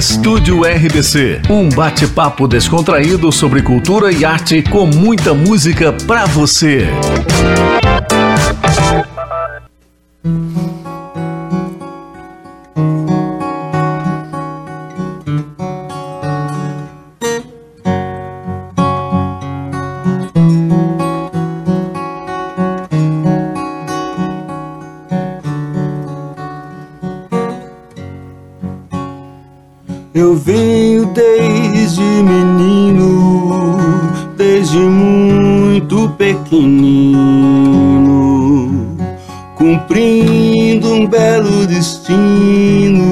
Estúdio RBC, um bate-papo descontraído sobre cultura e arte com muita música pra você. Pequenino, cumprindo um belo destino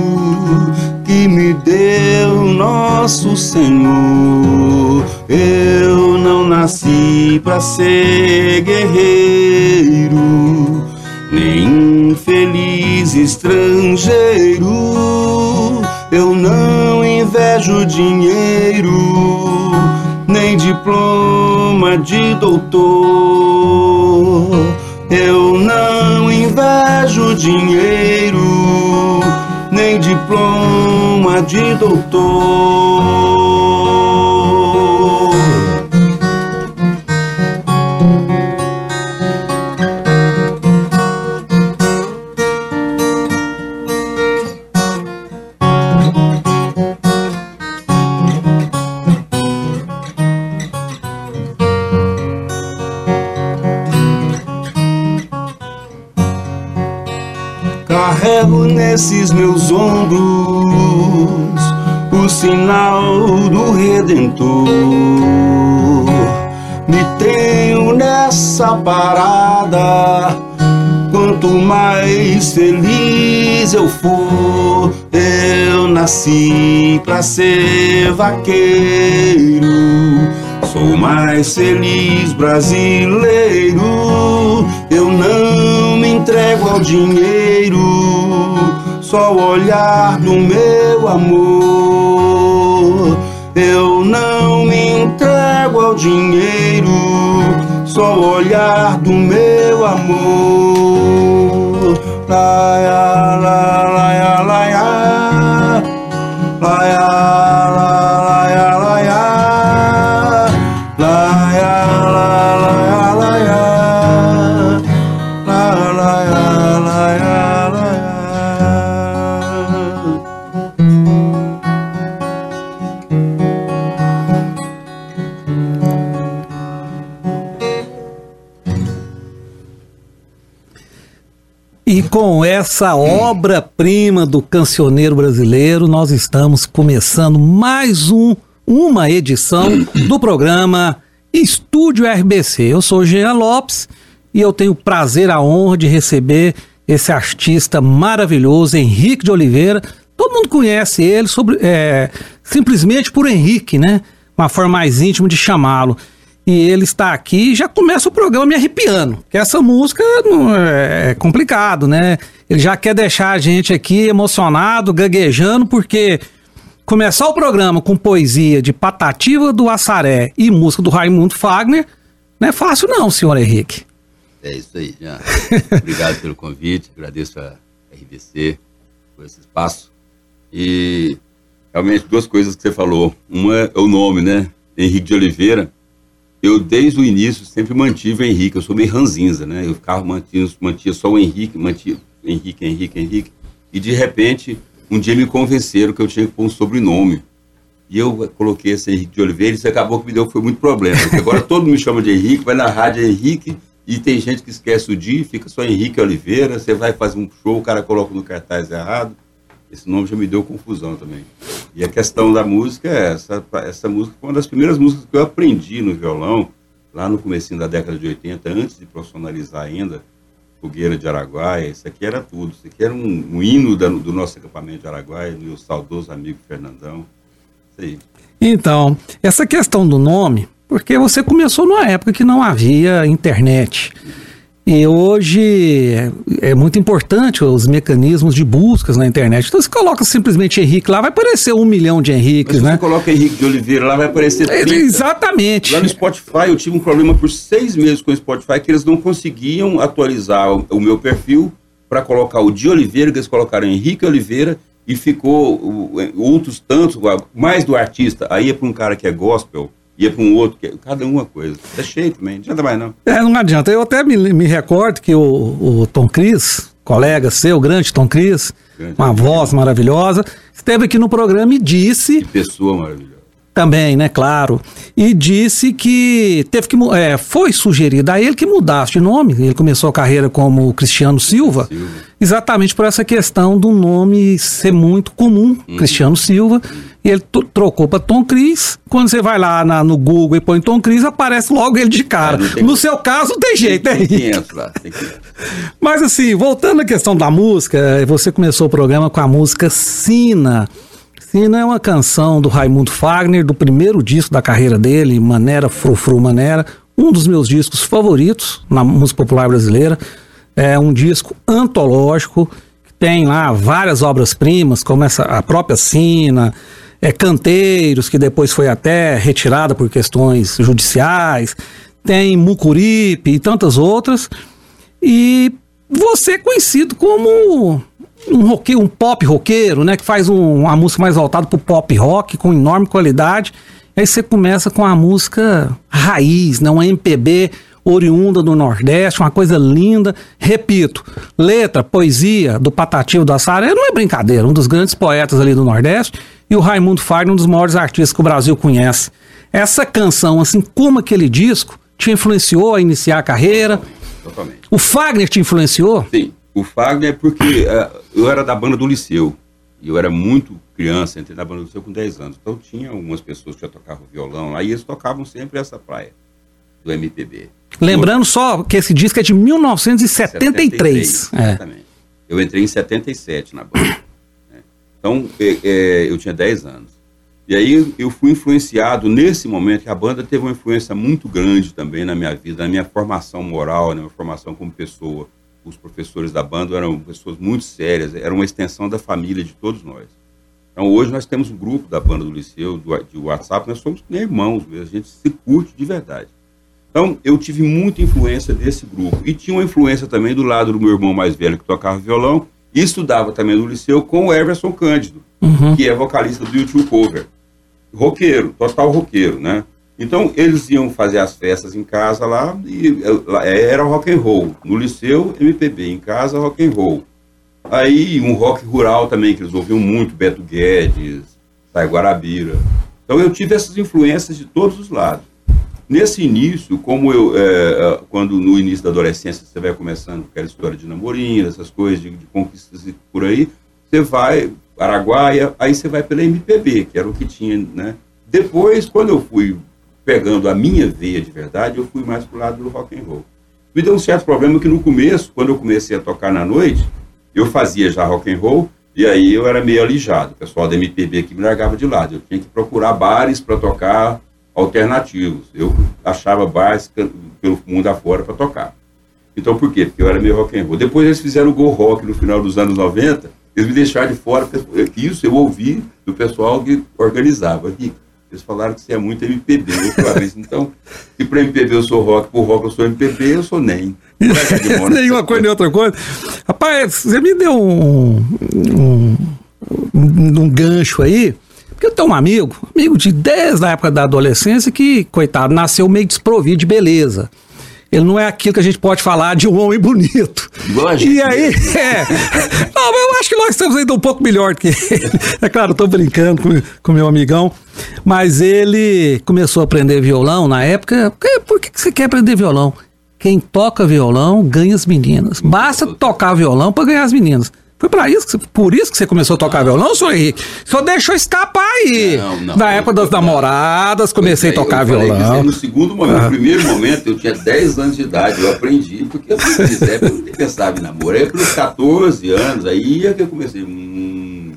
que me deu nosso Senhor. Eu não nasci para ser guerreiro, nem infeliz estrangeiro. Eu não invejo dinheiro, nem diploma de doutor. Vaqueiro. Sou mais feliz brasileiro. Eu não me entrego ao dinheiro, só o olhar do meu amor. Eu não me entrego ao dinheiro, só o olhar do meu amor. Laia, la, laia, laia, laia, la, laia, com essa obra-prima do cancioneiro brasileiro, nós estamos começando mais um, uma edição do programa Estúdio RBC. Eu sou Jean Lopes e eu tenho o prazer, a honra de receber esse artista maravilhoso, Henrique de Oliveira. Todo mundo conhece ele sobre, é, simplesmente por Henrique, né? Uma forma mais íntima de chamá-lo. E ele está aqui já começa o programa me arrepiando. Porque essa música não é, é complicado, né? Ele já quer deixar a gente aqui emocionado, gaguejando, porque começar o programa com poesia de Patativa do Assaré e música do Raimundo Fagner não é fácil não, senhor Henrique. É isso aí, já. Obrigado pelo convite, agradeço a RBC por esse espaço. E realmente duas coisas que você falou. Uma é o nome, né? Henrique de Oliveira. Eu, desde o início, sempre mantive o Henrique. Eu sou meio ranzinza, né? Eu ficava mantinha, mantinha só o Henrique, mantinha Henrique, Henrique, Henrique. E de repente, um dia me convenceram que eu tinha que pôr um sobrenome. E eu coloquei esse Henrique de Oliveira e isso acabou que me deu foi muito problema. Agora todo mundo me chama de Henrique, vai na rádio é Henrique e tem gente que esquece o dia, fica só Henrique Oliveira. Você vai fazer um show, o cara coloca no cartaz errado. Esse nome já me deu confusão também. E a questão da música é essa. Essa música foi uma das primeiras músicas que eu aprendi no violão, lá no comecinho da década de 80, antes de profissionalizar ainda, Fogueira de Araguaia. Isso aqui era tudo. Isso aqui era um, um hino da- do nosso acampamento de Araguaia, do meu saudoso amigo Fernandão. Isso aí. Então, essa questão do nome, porque você começou numa época que não havia internet. E hoje é, é muito importante os mecanismos de buscas na internet. Então você coloca simplesmente Henrique lá, vai aparecer um milhão de Henriques, se você né? coloca Henrique de Oliveira, lá vai aparecer É, 30. Exatamente. Lá no Spotify eu tive um problema por seis meses com o Spotify que eles não conseguiam atualizar o, meu perfil para colocar o de Oliveira, que eles colocaram Henrique Oliveira e ficou outros tantos, mais do artista, aí ia para um cara que é gospel, ia para um outro, é, cada uma coisa. É cheio também, não adianta mais não. É, não adianta. Eu até me, me recordo que o, o Tom Cris, colega seu, grande Tom Cris, Grande. uma voz maravilhosa, esteve aqui no programa e disse Que pessoa maravilhosa. Também, né, claro, e disse que teve que é, foi sugerido a ele que mudasse de nome. Ele começou a carreira como Cristiano Silva, Silva. exatamente por essa questão do nome ser muito comum, Uhum. Cristiano Silva. E ele trocou para Tom Cris. Quando você vai lá na- no Google e põe Tom Cris, aparece logo ele de cara. É, tem no como. seu caso, não tem jeito, é Tem Henrique. 500 lá, tem 500. Mas assim, voltando à questão da música, eh, você começou o programa com a música Sina. Sina é uma canção do Raimundo Fagner, do primeiro disco da carreira dele, Manera Frufru Manera, um dos meus discos favoritos na música popular brasileira. É um disco antológico, que tem lá várias obras-primas, como essa, a própria Sina, é, Canteiros, que depois foi até retirada por questões judiciais, tem Mucuripe e tantas outras. E você é conhecido como um roqueiro, um pop roqueiro, né? Que faz um- uma música mais voltada pro pop rock, com enorme qualidade. Aí você começa com a música raiz, né? Uma MPB oriunda do Nordeste, uma coisa linda. Repito, letra, poesia do Patativo da Saré não é brincadeira, um dos grandes poetas ali do Nordeste. E o Raimundo Fagner, um dos maiores artistas que o Brasil conhece. Essa canção, assim como aquele disco, te influenciou a iniciar a carreira. Totalmente. O Fagner te influenciou? Sim, o Fagner é porque eh, eu era da banda do Liceu. E eu era muito criança, entrei na banda do Liceu com 10 anos. Então tinha algumas pessoas que já tocavam violão lá e eles tocavam sempre essa praia do MPB. Lembrando só que esse disco é de 1973. É. Exatamente. Eu entrei em 77 na banda. né? Então, é, é, eu tinha 10 anos. E aí eu fui influenciado nesse momento, que a banda teve uma influência muito grande também na minha vida, na minha formação moral, na minha formação como pessoa. Os professores da banda eram pessoas muito sérias, era uma extensão da família de todos nós. Então hoje nós temos um grupo da banda do Liceu, do, de WhatsApp, nós somos irmãos mesmo, a gente se curte de verdade. Então, eu tive muita influência desse grupo. E tinha uma influência também do lado do meu irmão mais velho, que tocava violão, e estudava também no liceu com o Everson Cândido, que é vocalista do YouTube Cover. Roqueiro, total roqueiro, né? Então, eles iam fazer as festas em casa lá, e eh, lá era rock and roll. No liceu, MPB, em casa, rock and roll. Aí, um rock rural também, que eles ouviam muito, Beto Guedes, Sai Guarabira. Então, eu tive essas influências de todos os lados. Nesse início, como eu, é, quando no início da adolescência você vai começando com aquela história de namorinho, essas coisas de, de conquistas e por aí, você vai, Araguaia, aí você vai pela MPB, que era o que tinha, né? Depois, quando eu fui pegando a minha veia de verdade, eu fui mais pro lado do rock and roll. Me deu um certo problema que no começo, quando eu comecei a tocar na noite, eu fazia já rock and roll, e aí eu era meio alijado. O pessoal da MPB que me largava de lado. Eu tinha que procurar bares para tocar alternativos. Eu achava bares pelo mundo afora para tocar. Então por quê? Porque eu era meio rock and roll. Depois eles fizeram o Go Rock no final dos anos 90, eles me deixaram de fora, porque isso eu ouvi do pessoal que organizava. Rico, eles falaram que você é muito MPB. Eu falei, então, se para MPB eu sou rock, por rock eu sou MPB, eu sou nem. Nessa Nenhuma coisa nem outra coisa. Rapaz, você me deu um, um, um, um gancho aí. Porque eu tenho um amigo, amigo de desde a época da adolescência, que, coitado, nasceu meio desprovido de beleza. Ele não é aquilo que a gente pode falar de um homem bonito. Gente E aí, é. Não, mas eu acho que nós estamos ainda um pouco melhor que ele. É claro, eu tô brincando com, com meu amigão. Mas ele começou a aprender violão na época. Por que que você quer aprender violão? Quem toca violão ganha as meninas. Basta tocar violão para ganhar as meninas. Foi para isso, você- por isso que você começou a tocar violão, senhor Henrique? Só deixou escapar aí. Não, não. Na época das namoradas, comecei a é, tocar violão. No segundo momento, no primeiro momento, eu tinha 10 anos de idade, eu aprendi, porque eu quiser, eu pensava em namoro. Aí pelos 14 anos, aí é que eu comecei. Hum,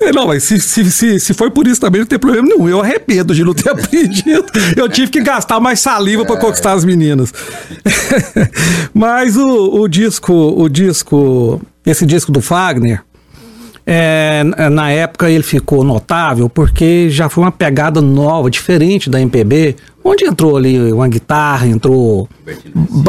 É, Não, mas se, se, se, se foi por isso também, não tem problema nenhum. Eu arrependo de não ter aprendido. Eu tive que gastar mais saliva para conquistar as meninas. mas o, o disco, o disco, esse disco do Fagner, é, na época ele ficou notável porque já foi uma pegada nova, diferente da MPB, onde entrou ali uma guitarra, entrou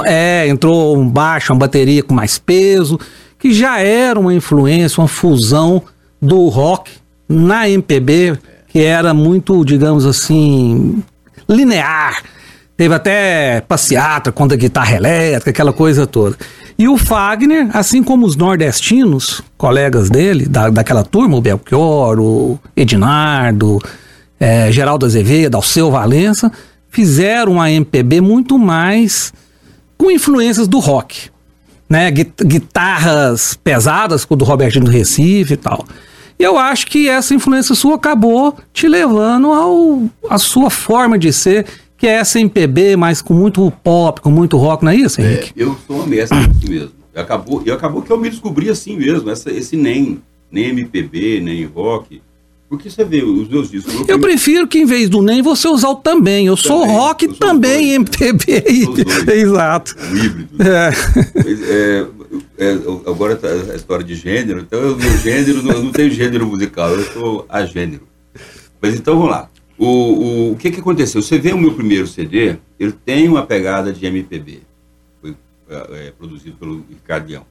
É, entrou um baixo, uma bateria com mais peso, que já era uma influência, uma fusão do rock na MPB, que era muito, digamos assim, linear. Teve até passeata contra guitarra elétrica, aquela coisa toda. E o Fagner, assim como os nordestinos, colegas dele, da, daquela turma, o Belchior, o Edinardo, é, Geraldo Azevedo, Alceu Valença, fizeram a MPB muito mais com influências do rock. Né? Guitarras pesadas, como do Robertinho do Recife e tal. E eu acho que essa influência sua acabou te levando ao a sua forma de ser, que é essa MPB, mas com muito pop, com muito rock, não é isso, Henrique? É, eu sou uma mescla assim mesmo. Acabou, e acabou que eu me descobri assim mesmo, essa, esse nem, nem MPB, nem rock. Porque você vê os meus discos. Eu, eu prefiro que em vez do nem você usar o também. Eu também, sou rock eu também MPB. Exato. O híbrido. É. É, é, agora tá a história de gênero, então eu meu gênero, não, não tenho gênero musical, eu sou a gênero. Mas então vamos lá. O, o, o que que aconteceu? Você vê o meu primeiro CD, ele tem uma pegada de MPB. Foi é, produzido pelo Ricardo Leão.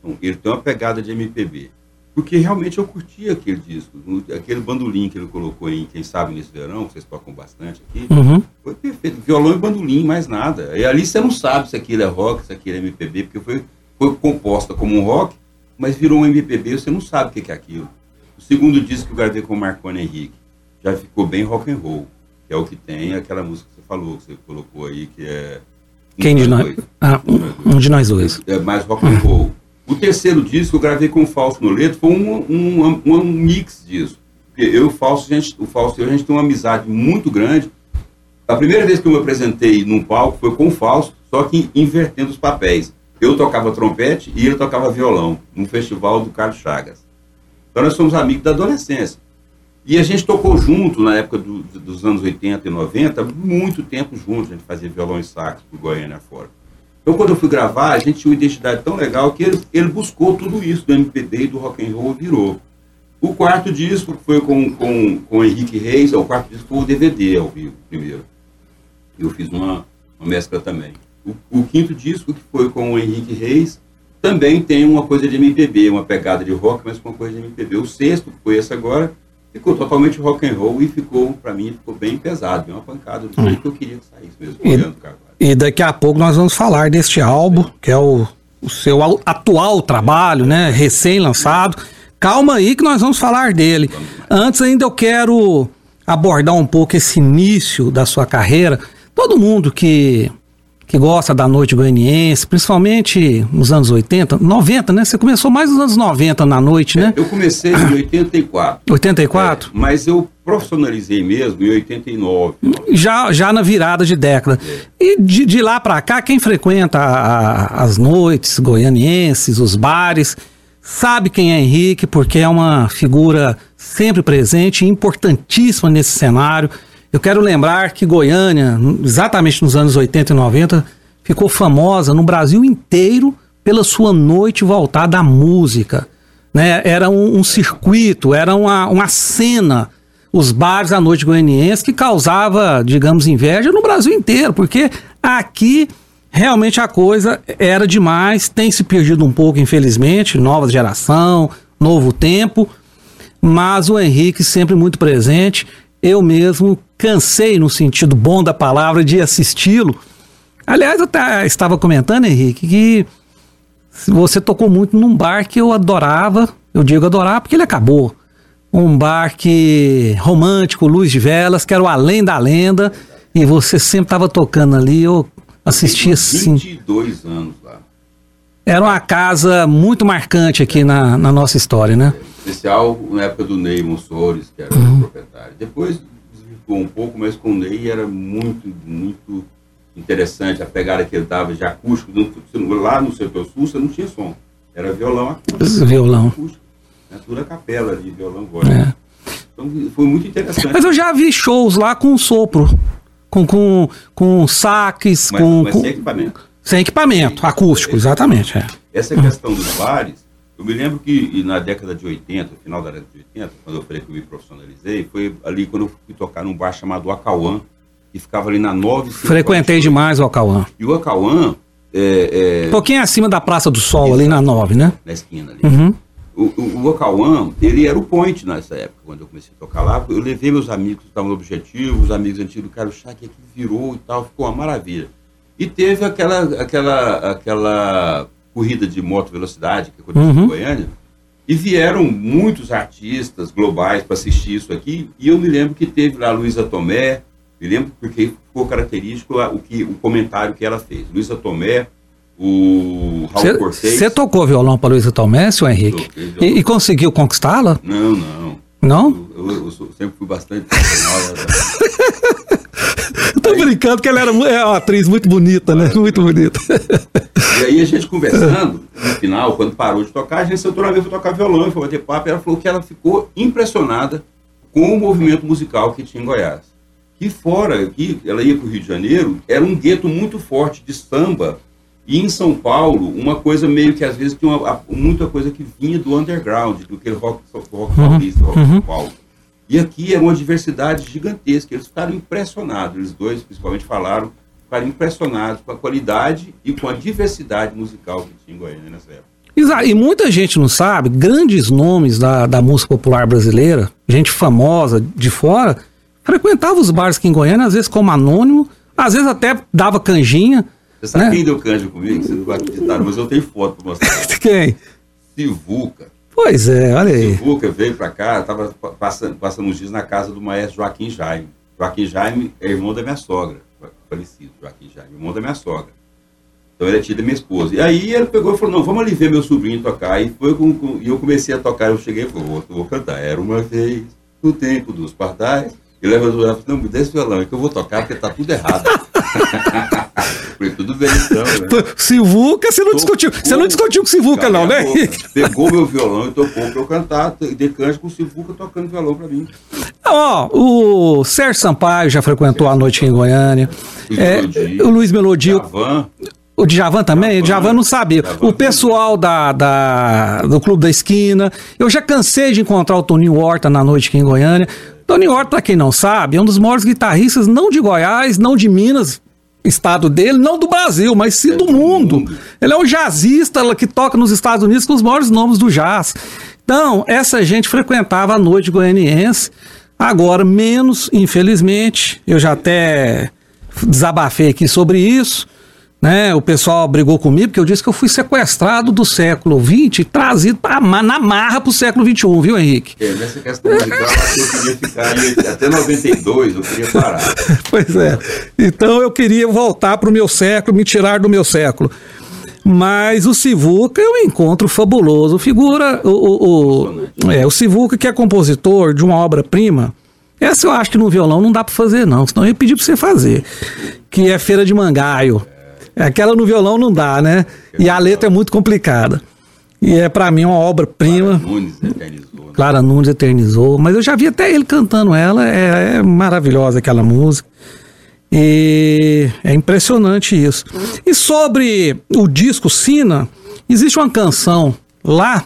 Então, ele tem uma pegada de MPB porque realmente eu curti aquele disco. Aquele bandolim que ele colocou em Quem Sabe Nesse Verão, que vocês tocam bastante aqui, uhum. foi perfeito. Violão e bandolim, mais nada. E ali você não sabe se aquilo é rock, se aquilo é MPB, porque foi, foi composta como um rock, mas virou um MPB, você não sabe o que é aquilo. O segundo disco que eu gravei com o Marconi Henrique já ficou bem rock and roll, que é o que tem aquela música que você falou, que você colocou aí, que é. Quem de nós? Ah, um, um de nós dois. É mais rock and roll. O terceiro disco eu gravei com o Fausto Noleto, foi um, um, um, um mix disso. Porque eu e o Fausto, gente, o Fausto e eu, a gente tem uma amizade muito grande. A primeira vez que eu me apresentei num palco foi com o Fausto, só que invertendo os papéis. Eu tocava trompete e ele tocava violão, num festival do Carlos Chagas. Então nós somos amigos da adolescência. E a gente tocou junto na época do, dos anos 80 e 90, muito tempo juntos. A gente fazia violão e sax por Goiânia fora. Então, quando eu fui gravar, a gente tinha uma identidade tão legal que ele, ele buscou tudo isso do MPB e do rock and roll virou. O quarto disco foi com, com, com o Henrique Reis, o quarto disco foi o DVD ao vivo, primeiro. Eu fiz uma, uma mescla também. O, o, quinto disco, que foi com o Henrique Reis, também tem uma coisa de MPB, uma pegada de rock, mas com uma coisa de MPB. O sexto, que foi esse agora, ficou totalmente rock and roll e ficou, para mim, ficou bem pesado, bem uma pancada do jeito hum. que eu queria que saísse mesmo, olhando o Carvalho. E daqui a pouco nós vamos falar deste álbum, que é o, o seu atual trabalho, né? Recém-lançado. Calma aí que nós vamos falar dele. Antes ainda eu quero abordar um pouco esse início da sua carreira. Todo mundo que que gosta da noite goianiense, principalmente nos anos 80, 90, né? Você começou mais nos anos 90 na noite, né? É, eu comecei em 84. 84? É, mas eu profissionalizei mesmo em 89. Já, já na virada de década. E de, de lá para cá, quem frequenta a, a, as noites goianienses, os bares, sabe quem é Henrique, porque é uma figura sempre presente, importantíssima nesse cenário eu quero lembrar que Goiânia, exatamente nos anos 80 e 90, ficou famosa no Brasil inteiro pela sua noite voltada à música. Né? Era um, um circuito, era uma, uma cena, os bares à noite goianiense, que causava, digamos, inveja no Brasil inteiro, porque aqui realmente a coisa era demais, tem se perdido um pouco, infelizmente, nova geração, novo tempo, mas o Henrique sempre muito presente eu mesmo cansei, no sentido bom da palavra, de assisti-lo. Aliás, eu estava comentando, Henrique, que você tocou muito num bar que eu adorava. Eu digo adorar porque ele acabou. Um bar que romântico, luz de velas, que era o Além da Lenda. E você sempre estava tocando ali. Eu assistia assim. 22 anos lá. Era uma casa muito marcante aqui na, na nossa história, né? especial na época do Ney Monsores, que era uhum. o proprietário. Depois desvirtuou um pouco, mas com o Ney era muito, muito interessante a pegada que ele dava de acústico. Lá no setor sul você não tinha som, era violão acústico. Violão. Acústico, né? Tudo a capela de violão voz. É. Então foi muito interessante. Mas eu já vi shows lá com sopro, com, com, com saques, mas, com, mas com. Sem equipamento. Sem equipamento, acústico, exatamente. É. Essa questão dos bares eu me lembro que na década de 80, final da década de 80, quando eu falei que eu me profissionalizei, foi ali quando eu fui tocar num bar chamado Acauã, que ficava ali na 9... Frequentei demais o Acauã. E o Acauã, é, é, Um pouquinho acima da Praça do Sol, ali na 9, né? na esquina ali. Uhum. O, o, o ele era o point nessa época, quando eu comecei a tocar lá. Eu levei meus amigos que estavam no objetivo, os amigos antigos do Carlos Chá, que aqui virou e tal, ficou uma maravilha. E teve aquela, aquela, aquela corrida de moto velocidade que aconteceu Uhum. em Goiânia. E vieram muitos artistas globais para assistir isso aqui. E eu me lembro que teve lá a Luísa Tomé, me lembro porque ficou característico o, que, o comentário que ela fez. Luísa Tomé, o Raul Cortez. Você tocou violão para Luísa Tomé, seu Henrique? Toquei. E, e conseguiu conquistá-la? Não, não. Não? Eu, eu- eu sempre fui bastante. Eu tô brincando porque ela era é uma atriz muito bonita, né? Muito bonita. e aí a gente conversando, no final, quando parou de tocar, a gente sentou na vez para tocar violão e foi bater papo, e ela falou que ela ficou impressionada com o movimento musical que tinha em Goiás. Que fora, que ela ia para o Rio de Janeiro, era um gueto muito forte de samba, e em São Paulo, uma coisa meio que às vezes tinha uma, muita coisa que vinha do underground, do que rock, rock paulista, rock de São Paulo. E aqui era uma diversidade gigantesca. Eles ficaram impressionados, eles dois principalmente falaram, ficaram impressionados com a qualidade e com a diversidade musical que tinha em Goiânia nessa época. E muita gente não sabe, grandes nomes da, da música popular brasileira, gente famosa de fora, frequentava os bares aqui em Goiânia, às vezes como anônimo, às vezes até dava canjinha. Você sabe Né? quem deu cândido comigo? Vocês não vão acreditar, mas eu tenho foto para mostrar. Quem? Sivuca. Pois é, olha aí. Sivuca veio para cá, estava passando, passando uns dias na casa do maestro Joaquim Jaime. Joaquim Jaime é irmão da minha sogra, falecido, Joaquim Jaime, irmão da minha sogra. Então ele é tio da minha esposa. E aí ele pegou e falou, não, vamos ali ver meu sobrinho tocar. E, foi com, com- e eu comecei a tocar, eu cheguei e falei, vou, vou cantar. Era uma vez, no tempo dos pardais. E levantou e falou, não, me dê esse violão, é que eu vou tocar porque tá tudo errado. falei, tudo bem então, né? Sivuca, você não discutiu. Você não discutiu com Sivuca, não, né? Boca. Pegou meu violão e tocou pra eu cantar. De cante com o Sivuca tocando violão pra mim. Ó, o Sérgio Sampaio já frequentou a noite em Goiânia. Luiz É, Melodia. o Luiz Melodio. Javan, O Djavan também? Djavan. O Djavan não sabia. Djavan. O pessoal da, da- do Clube da Esquina. Eu já cansei de encontrar o Toninho Horta na noite aqui em Goiânia. Toninho Horta, pra quem não sabe, é um dos maiores guitarristas, não de Goiás, não de Minas, estado dele, não do Brasil, mas sim É do do mundo. Ele é um jazzista que toca nos Estados Unidos com os maiores nomes do jazz. Então, essa gente frequentava a noite goianiense. Agora, menos, infelizmente. Eu já até desabafei aqui sobre isso. Né? O pessoal brigou comigo porque eu disse que eu fui sequestrado do século XX e trazido pra, na marra pro século XXI, viu, Henrique? é, nessa questão musical, eu queria ficar até 92, eu queria parar. Pois é. Então eu queria voltar pro meu século, me tirar do meu século. Mas o Sivuca eu encontro fabuloso. Figura o, o, o, é, o Sivuca, que é compositor de uma obra-prima. Essa eu acho que no violão não dá pra fazer, não. Senão eu ia pedir pra você fazer. Que é Feira de Mangaio. Aquela no violão não dá, né? E a letra é muito complicada. E é pra mim uma obra-prima. Nunes eternizou. né? Clara Nunes eternizou, mas eu já vi até ele cantando ela, é, é maravilhosa aquela música. E é impressionante isso. E sobre o disco Sina, existe uma canção lá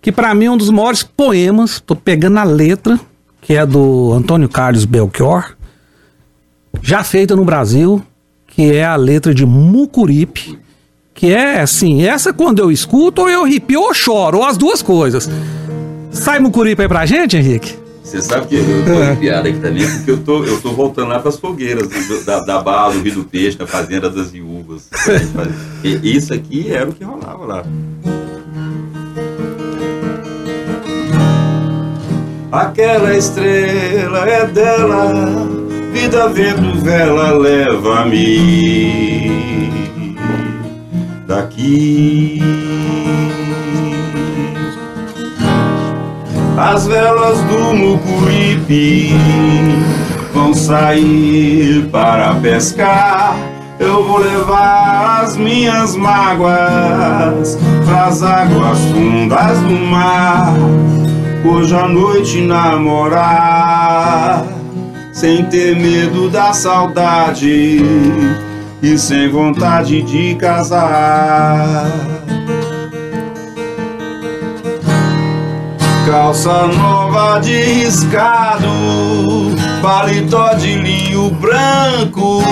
que pra mim é um dos maiores poemas, tô pegando a letra, que é do Antônio Carlos Belchior, já feita no Brasil, que é a letra de Mucuripe, que é assim, essa quando eu escuto, ou eu arrepio ou choro, ou as duas coisas. Sai Mucuripe aí pra gente, Henrique? Você sabe que eu tô arrepiado aqui também, porque eu tô, eu tô voltando lá pras fogueiras do- da, da Bala, do Rio do Peixe, na Fazenda das Viúvas. E isso aqui era o que rolava lá. Aquela estrela é dela, vida, vento, vela, leva-me daqui. As velas do Mucuripe vão sair para pescar. Eu vou levar as minhas mágoas pras águas fundas do mar. Hoje à noite namorar, sem ter medo da saudade e sem vontade de casar. calça nova de riscado, paletó de linho branco,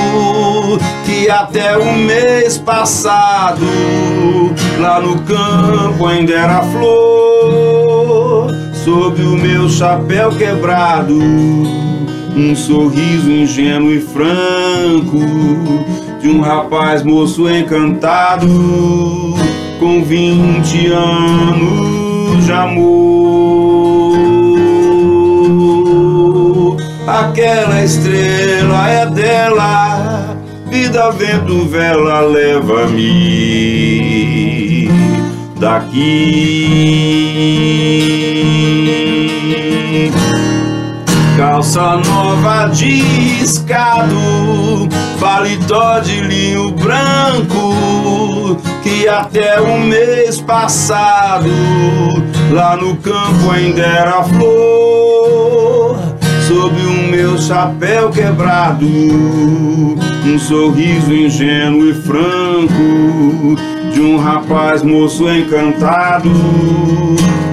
que até o mês passado, lá no campo ainda era flor, sob o meu chapéu quebrado, um sorriso ingênuo e franco, de um rapaz moço encantado, com vinte anos de amor. Aquela estrela é dela, vida, vento, vela, leva-me daqui. Calça nova de escado, paletó de linho branco, que até o mês passado, lá no campo ainda era flor. Sob o meu chapéu quebrado, um sorriso ingênuo e franco de um rapaz moço encantado,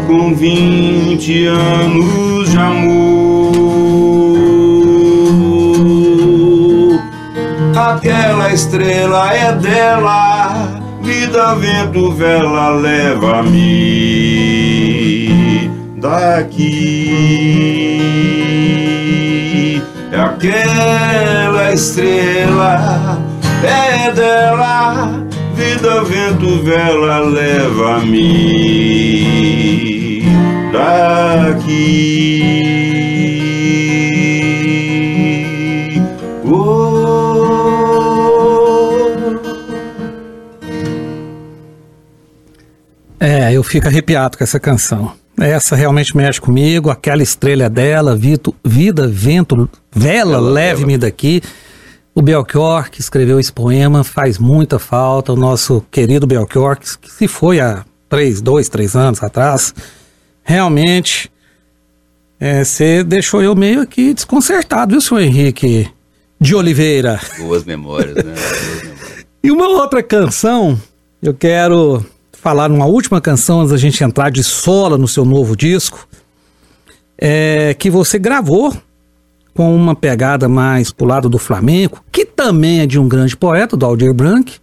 com vinte anos de amor. Aquela estrela é dela, vida, vento, vela, leva-me daqui. É aquela estrela, é dela, vida, vento, vela, leva-me daqui. Eu fico arrepiado com essa canção. Essa realmente mexe comigo, aquela estrela dela, Vito, Vida, Vento, Vela, leve-me daqui. O Belchior, que escreveu esse poema, faz muita falta. O nosso querido Belchior, que se foi há três, dois, três anos atrás. Realmente, é, você deixou eu meio aqui desconcertado, viu, senhor Henrique de Oliveira? Boas memórias, né? Boas memórias. E uma outra canção, eu quero falar numa última canção antes da gente entrar de sola no seu novo disco, é, que você gravou com uma pegada mais pro lado do flamenco, que também é de um grande poeta, do Aldir Blanc,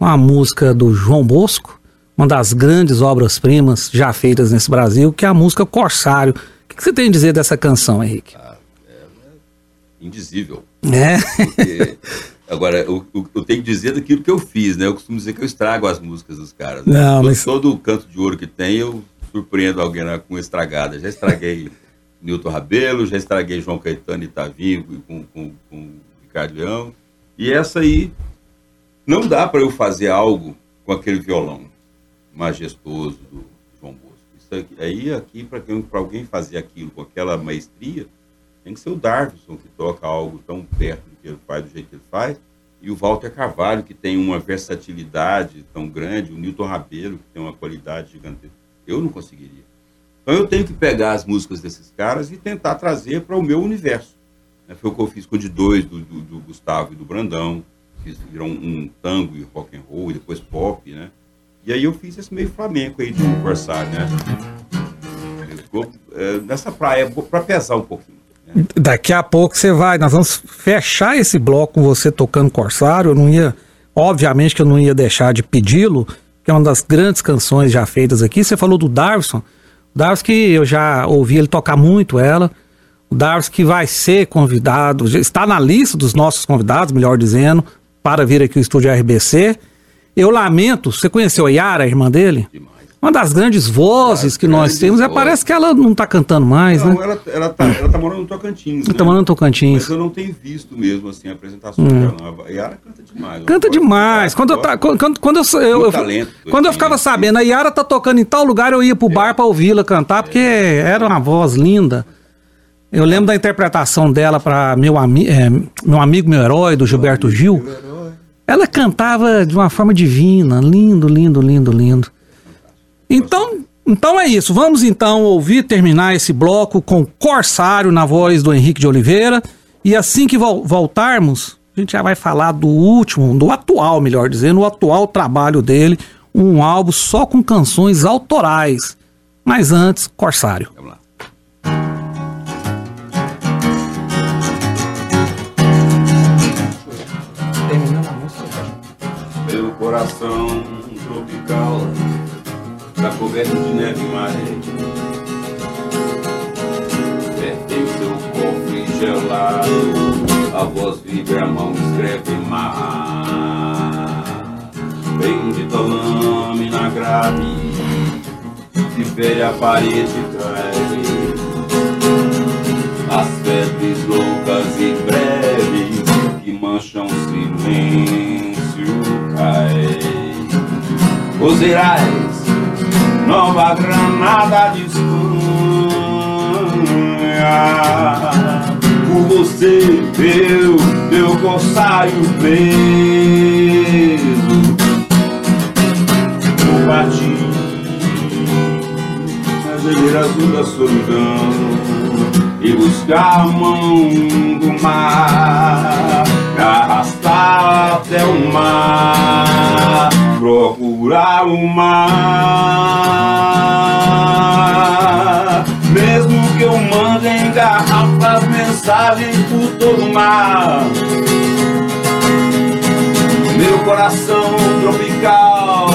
uma música do João Bosco, uma das grandes obras-primas já feitas nesse Brasil, que é a música Corsário. O que que você tem a dizer dessa canção, Henrique? Indizível. É, Porque, agora, eu, eu- tenho que dizer daquilo que eu fiz, né? Eu costumo dizer que eu estrago as músicas dos caras. né? Não, mas- todo canto de ouro que tem, eu surpreendo alguém com estragada. Já estraguei Nilton Rabelo, já estraguei João Caetano e Tavinho com, com, com Ricardo Leão. E essa aí, não dá para eu fazer algo com aquele violão majestoso do João Bosco. Isso aqui, aí, aqui para alguém fazer aquilo com aquela maestria, tem que ser o Darvison, que toca algo tão perto que ele faz, do jeito que ele faz, e o Walter Carvalho, que tem uma versatilidade tão grande, o Newton Rabelo, que tem uma qualidade gigantesca. Eu não conseguiria. Então eu tenho que pegar as músicas desses caras e tentar trazer para o meu universo. né? Foi o que eu fiz com o de dois, do, do- do Gustavo e do Brandão, fiz, virou um, um tango e rock and roll, e depois pop, né? E aí eu fiz esse meio flamenco aí de Corsário, né? Ficou, é, nessa praia, para pesar um pouquinho. Daqui a pouco você vai, nós vamos fechar esse bloco com você tocando Corsário. Eu não ia, obviamente que eu não ia deixar de pedi-lo, que é uma das grandes canções já feitas aqui. Você falou do Darson, o Darson que eu já ouvi ele tocar muito ela. O Darson que vai ser convidado, está na lista dos nossos convidados, melhor dizendo, para vir aqui ao estúdio RBC. Eu lamento, você conheceu a Yara, a irmã dele? Demais. Uma das grandes vozes que nós temos, é, parece que ela não está cantando mais, Não, né? ela, ela, tá, ela tá morando no Tocantins. Tá morando no Tocantins. Mas eu não tenho visto mesmo, assim, apresentações dela. não. A Yara canta demais. Hum. Canta demais. dela, Quando eu, ta- quando, quando eu, eu, eu- talento, quando eu ficava assim. sabendo, a Yara tá tocando em tal lugar, eu ia pro bar pra ouvi-la cantar, porque era uma voz linda. Eu lembro da interpretação dela para meu, ami é, meu amigo, meu herói, do Gilberto Gil. Ela cantava de uma forma divina, lindo, lindo, lindo, lindo. Então, então é isso. Vamos então ouvir terminar esse bloco com Corsário na voz do Henrique de Oliveira. E assim que vol- voltarmos, a gente já vai falar do último, do atual, melhor dizendo, o atual trabalho dele, um álbum só com canções autorais. Mas antes, Corsário. Vamos lá. Meu coração Tá coberto de neve e maré Tem seu cofre gelado A voz vibra, a mão escreve mar Bendita lâmina grave Que fere a parede treve As febres loucas e breves Que mancham silêncio cai Os Irais Nova Granada de Espanha Por você eu, meu corsário preso Vou partir. Na geleira azul da solidão E buscar a mão do mar arrastar até o mar Procurar o mar Mesmo que eu mande em garrafas mensagens por todo o mar. Meu coração tropical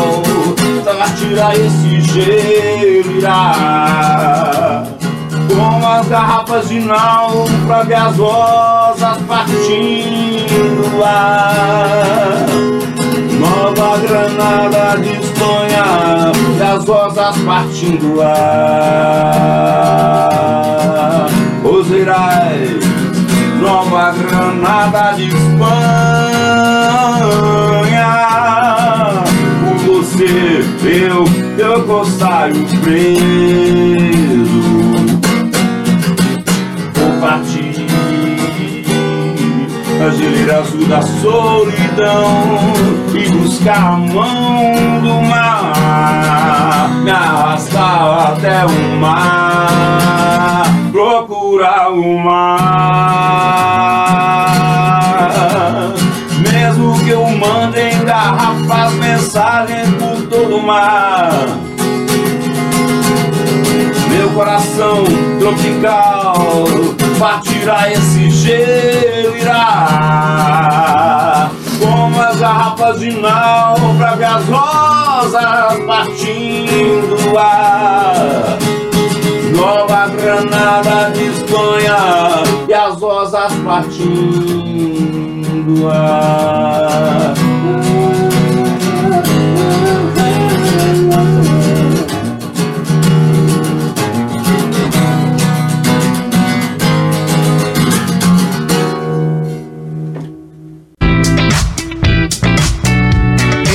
Pra tirar esse gelo irá. Com as garrafas de náufrago e as rosas partindo lá Nova Granada de Espanha E as rosas partindo lá Os Irais Nova Granada de Espanha. Por você eu, teu corsário preso geleira azul da solidão e buscar a mão do mar, me arrastar até o mar, procurar o mar. Mesmo que eu mande em garrafas mensagens por todo o mar. Meu coração tropical partirá esse gelo irá. Como as garrafas de náufrago as rosas partindo lá Nova Granada de Espanha e as rosas partindo lá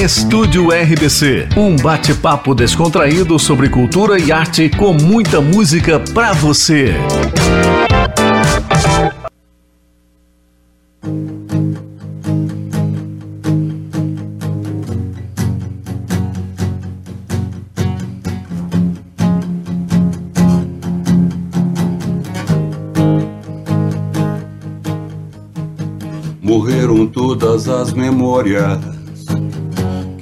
Estúdio RBC, um bate-papo descontraído sobre cultura e arte com muita música pra você. Morreram todas as memórias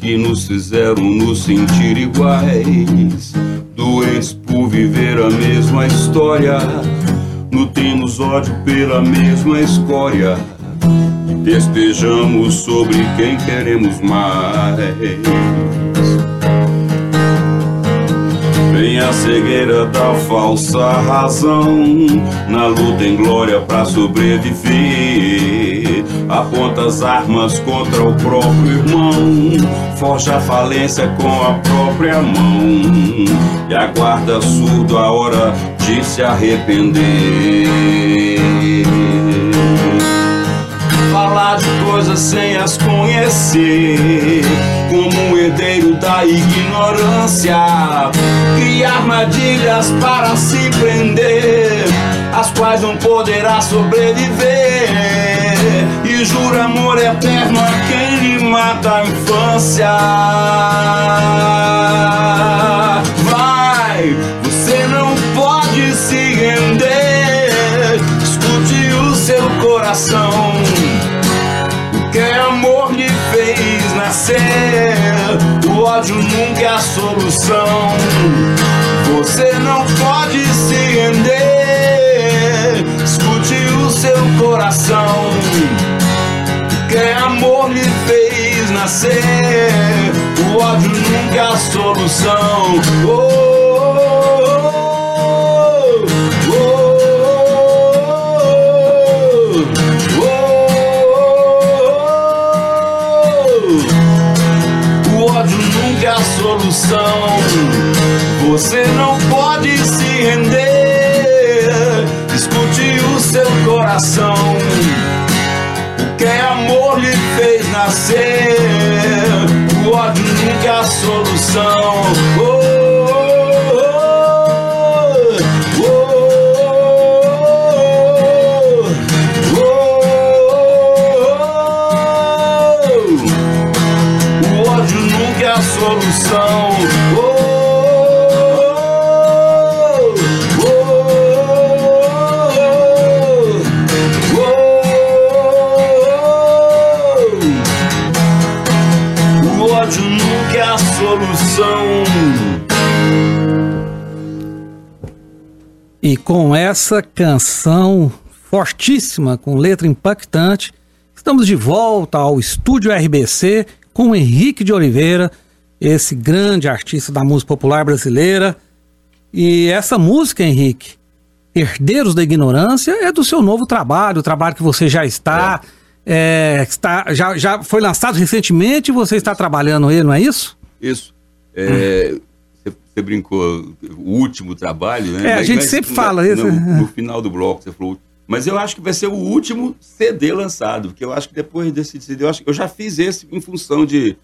que nos fizeram nos sentir iguais. Doentes por viver a mesma história, nutrimos ódio pela mesma escória. Despejamos sobre quem queremos mais. Vem a cegueira da falsa razão, na luta em glória pra sobreviver. Aponta as armas contra o próprio irmão, forja a falência com a própria mão. E aguarda surdo a hora de se arrepender. Falar de coisas sem as conhecer, como um herdeiro da ignorância, cria armadilhas para se prender, as quais não poderá sobreviver, jura amor eterno a quem lhe mata a infância. Vai, você não pode se render, escute o seu coração que amor lhe fez nascer. O ódio nunca é a solução. Você não pode se render. Escute o seu coração. Que amor lhe fez nascer. O ódio nunca é a solução. Oh, oh, oh, oh. É solução. Você não pode se render. Escute o seu coração. O que amor lhe fez nascer. O ódio nunca é a solução. Oh, solução. Oh, essa canção fortíssima, com letra impactante, estamos de volta ao estúdio RBC com Henrique de Oliveira, esse grande artista da música popular brasileira. E essa música, Henrique, Herdeiros da Ignorância, é do seu novo trabalho, o trabalho que você já está, é, está já, já foi lançado recentemente e você está trabalhando ele, não é isso? Isso. É, você, você brincou, o último trabalho, né? É, a gente sempre fala isso. No, no final do bloco você falou. Mas eu acho que vai ser o último CD lançado, porque eu acho que depois desse CD, eu, acho, eu já fiz esse em função de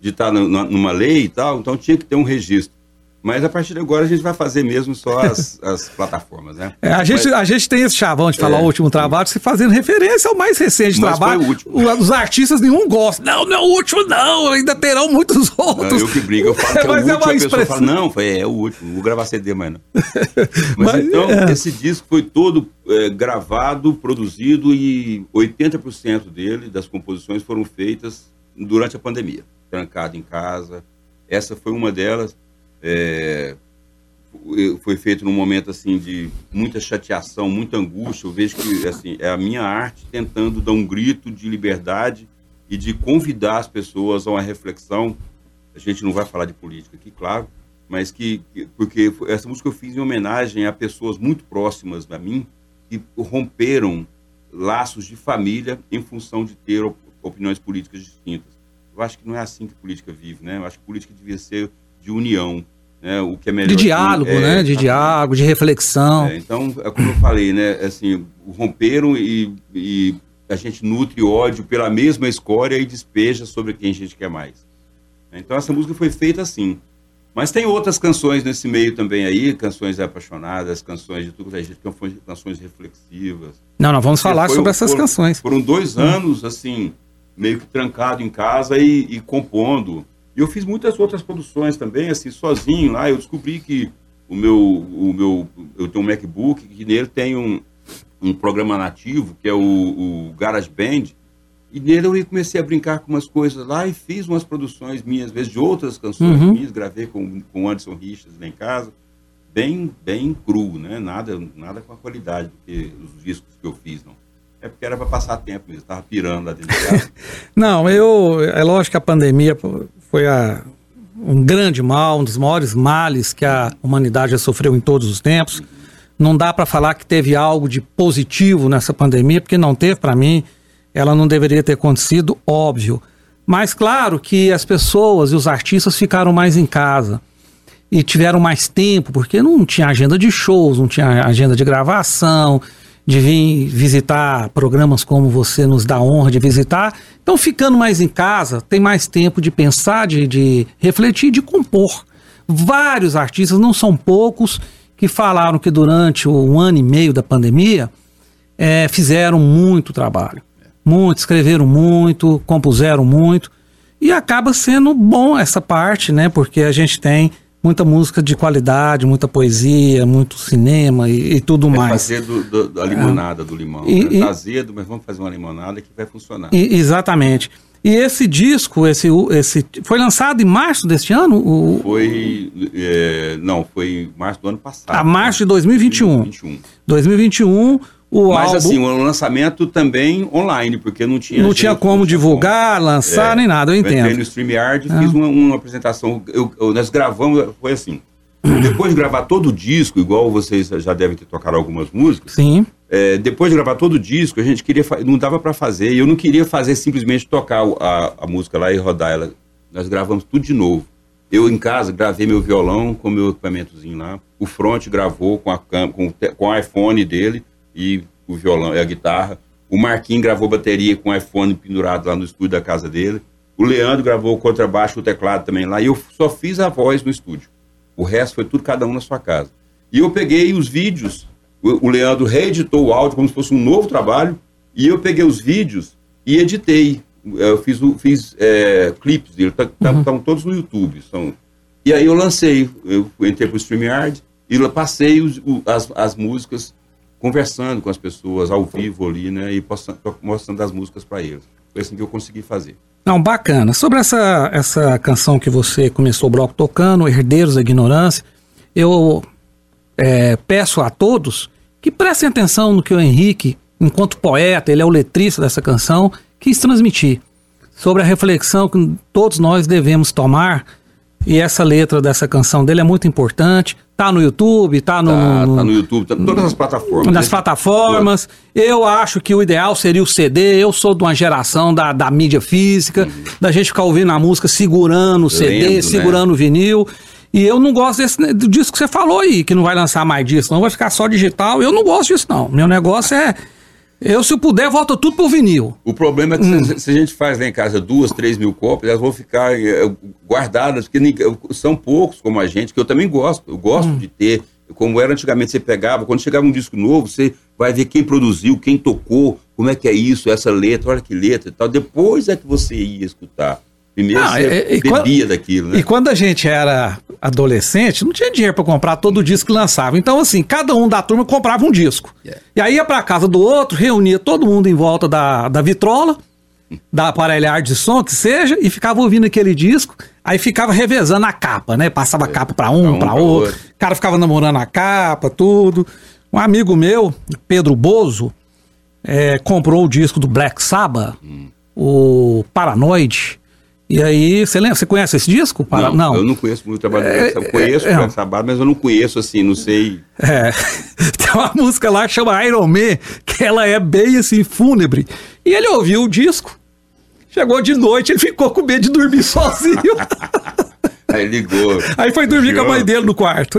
de estar numa lei e tal, então tinha que ter um registro. Mas a partir de agora a gente vai fazer mesmo só as, as plataformas, né? É, a, gente, Mas- a gente tem esse chavão de falar É. o último trabalho, se fazendo referência ao mais recente Mas trabalho. foi o último. Os artistas nenhum gosta. Não, não é o último, não. Ainda terão muitos Não, outros. eu que brigo, eu falo que é o Mas último, é a pessoa expressão. fala, não, foi, é o último, não vou gravar CD mais não. Mas, Mas, então, é. esse disco foi todo é, gravado, produzido e 80% dele, das composições, foram feitas durante a pandemia, trancado em casa. Essa foi uma delas. É, foi feito num momento assim de muita chateação, muita angústia. Eu vejo que assim é a minha arte tentando dar um grito de liberdade e de convidar as pessoas a uma reflexão. A gente não vai falar de política aqui, claro, mas que, que- porque essa música eu fiz em homenagem a pessoas muito próximas a mim que romperam laços de família em função de ter op- opiniões políticas distintas. Eu acho que não é assim que política vive, né? Eu acho que política devia ser de união, né? O que é melhor De diálogo, é, né? De diálogo, de reflexão. é, então, é como eu falei, né? Assim, romperam e, e a gente nutre ódio pela mesma escória e despeja sobre quem a gente quer mais. Então, essa música foi feita assim. Mas tem outras canções nesse meio também aí, canções apaixonadas, canções de tudo que a gente, canções, canções reflexivas. Não, nós vamos falar Foi- sobre essas foram- canções. Foram dois anos, assim, meio que trancado em casa e, e compondo. E eu fiz muitas outras produções também, assim, sozinho lá. Eu descobri que o meu, o meu eu tenho um MacBook que nele tem um, um programa nativo, que é o, o GarageBand. E nele eu comecei a brincar com umas coisas lá e fiz umas produções minhas, às vezes de outras canções Uhum. minhas, gravei com, com o Anderson Richards lá em casa bem, bem cru, né? Nada, nada com a qualidade do que os discos que eu fiz, não. É porque era para passar tempo mesmo, tava pirando lá dentro de casa. Não, eu. É lógico que a pandemia foi a- um grande mal, um dos maiores males que a humanidade já sofreu em todos os tempos. Não dá para falar que teve algo de positivo nessa pandemia, porque não teve para mim. Ela não deveria ter acontecido, óbvio. Mas claro que as pessoas e os artistas ficaram mais em casa e tiveram mais tempo, porque não tinha agenda de shows, não tinha agenda de gravação, de vir visitar programas como você nos dá honra de visitar. Então, ficando mais em casa, tem mais tempo de pensar, de, de refletir, de compor. Vários artistas, não são poucos, que falaram que durante o ano e meio da pandemia eh, fizeram muito trabalho. Muito, escreveram muito, compuseram muito. E acaba sendo bom essa parte, né? Porque a gente tem muita música de qualidade, muita poesia, muito cinema e, e tudo É mais. fazer do, do- da limonada do limão. E- né? e- Tá azedo, mas vamos fazer uma limonada que vai funcionar. E- exatamente. E esse disco, esse, esse foi lançado em março deste ano? O... Foi. É, não, foi em março do ano passado. A março de 2021. 2021. 2021 o Mas álbum... assim, o lançamento também online, porque não tinha. Não tinha como divulgar, como. lançar, é, nem nada, eu entendo. Eu entrei no StreamYard e ah. fiz uma, uma apresentação. Eu, eu, nós gravamos, foi assim. Depois de gravar todo o disco, igual vocês já devem ter tocado algumas músicas. Sim. É, depois de gravar todo o disco, a gente queria. Não dava para fazer. E eu não queria fazer simplesmente tocar a, a música lá e rodar ela. Nós gravamos tudo de novo. Eu em casa gravei meu violão com meu equipamentozinho lá. O front gravou com, a, com, com o iPhone dele e o violão e a guitarra. O Marquinhos gravou bateria com o iPhone pendurado lá no estúdio da casa dele. O Leandro gravou o contrabaixo, o teclado também lá. E eu só fiz a voz no estúdio. O resto foi tudo cada um na sua casa. E eu peguei os vídeos. O, o Leandro reeditou o áudio como se fosse um novo trabalho. E eu peguei os vídeos e editei. Eu fiz, fiz é, clipes dele. Estão tá, tá, uhum. todos no YouTube. São... E aí eu lancei. Eu entrei para o StreamYard e passei os, as, as músicas conversando com as pessoas ao vivo ali, né? E mostrando as músicas para eles. Foi assim que eu consegui fazer. Não, bacana. Sobre essa, essa canção que você começou o bloco tocando, Herdeiros da Ignorância, eu é, peço a todos que prestem atenção no que o Henrique, enquanto poeta, ele é o letrista dessa canção, quis transmitir sobre a reflexão que todos nós devemos tomar. E essa letra dessa canção dele é muito importante. Tá no YouTube, tá no. Tá, tá no YouTube, tá em todas as plataformas. Nas plataformas. Eu acho que o ideal seria o CD. Eu sou de uma geração da, da mídia física, uhum. da gente ficar ouvindo a música segurando o CD, Lendo, né? segurando né? o vinil. E eu não gosto desse, disco que você falou aí, que não vai lançar mais disso, não vai ficar só digital. Eu não gosto disso, não. Meu negócio é eu, se eu puder, volta tudo pro vinil. O problema é que hum. se, se, a gente faz lá em casa duas, três mil cópias, elas vão ficar é, guardadas, porque são poucos como a gente, que eu também gosto. Eu gosto hum. de ter. Como era antigamente, você pegava, quando chegava um disco novo, você vai ver quem produziu, quem tocou, como é que é isso, essa letra, olha que letra e tal. Depois é que você ia escutar. Primeiro não, você e, bebia quando, daquilo, né? E quando a gente era adolescente, não tinha dinheiro para comprar todo o disco que lançava. Então, assim, cada um da turma comprava um disco. Yeah. E aí ia pra casa do outro, reunia todo mundo em volta da, da vitrola, da aparelhar de som, que seja, e ficava ouvindo aquele disco. Aí ficava revezando a capa, né? Passava a é. capa para um, para um, outro. outro. O cara ficava namorando a capa, tudo. Um amigo meu, Pedro Bozo, é, comprou o disco do Black Sabbath, hum. o Paranoid. E aí, você lembra? Você conhece esse disco? Para... Não, não, eu não conheço muito o trabalho é, do conheço é, o Black Sabbath, mas eu não conheço assim, não sei. É. Tem uma música lá que chama Iron Man, que ela é bem assim, fúnebre. E ele ouviu o disco. Chegou de noite, ele ficou com medo de dormir sozinho. Aí ligou. Aí foi dormir com a mãe dele no quarto.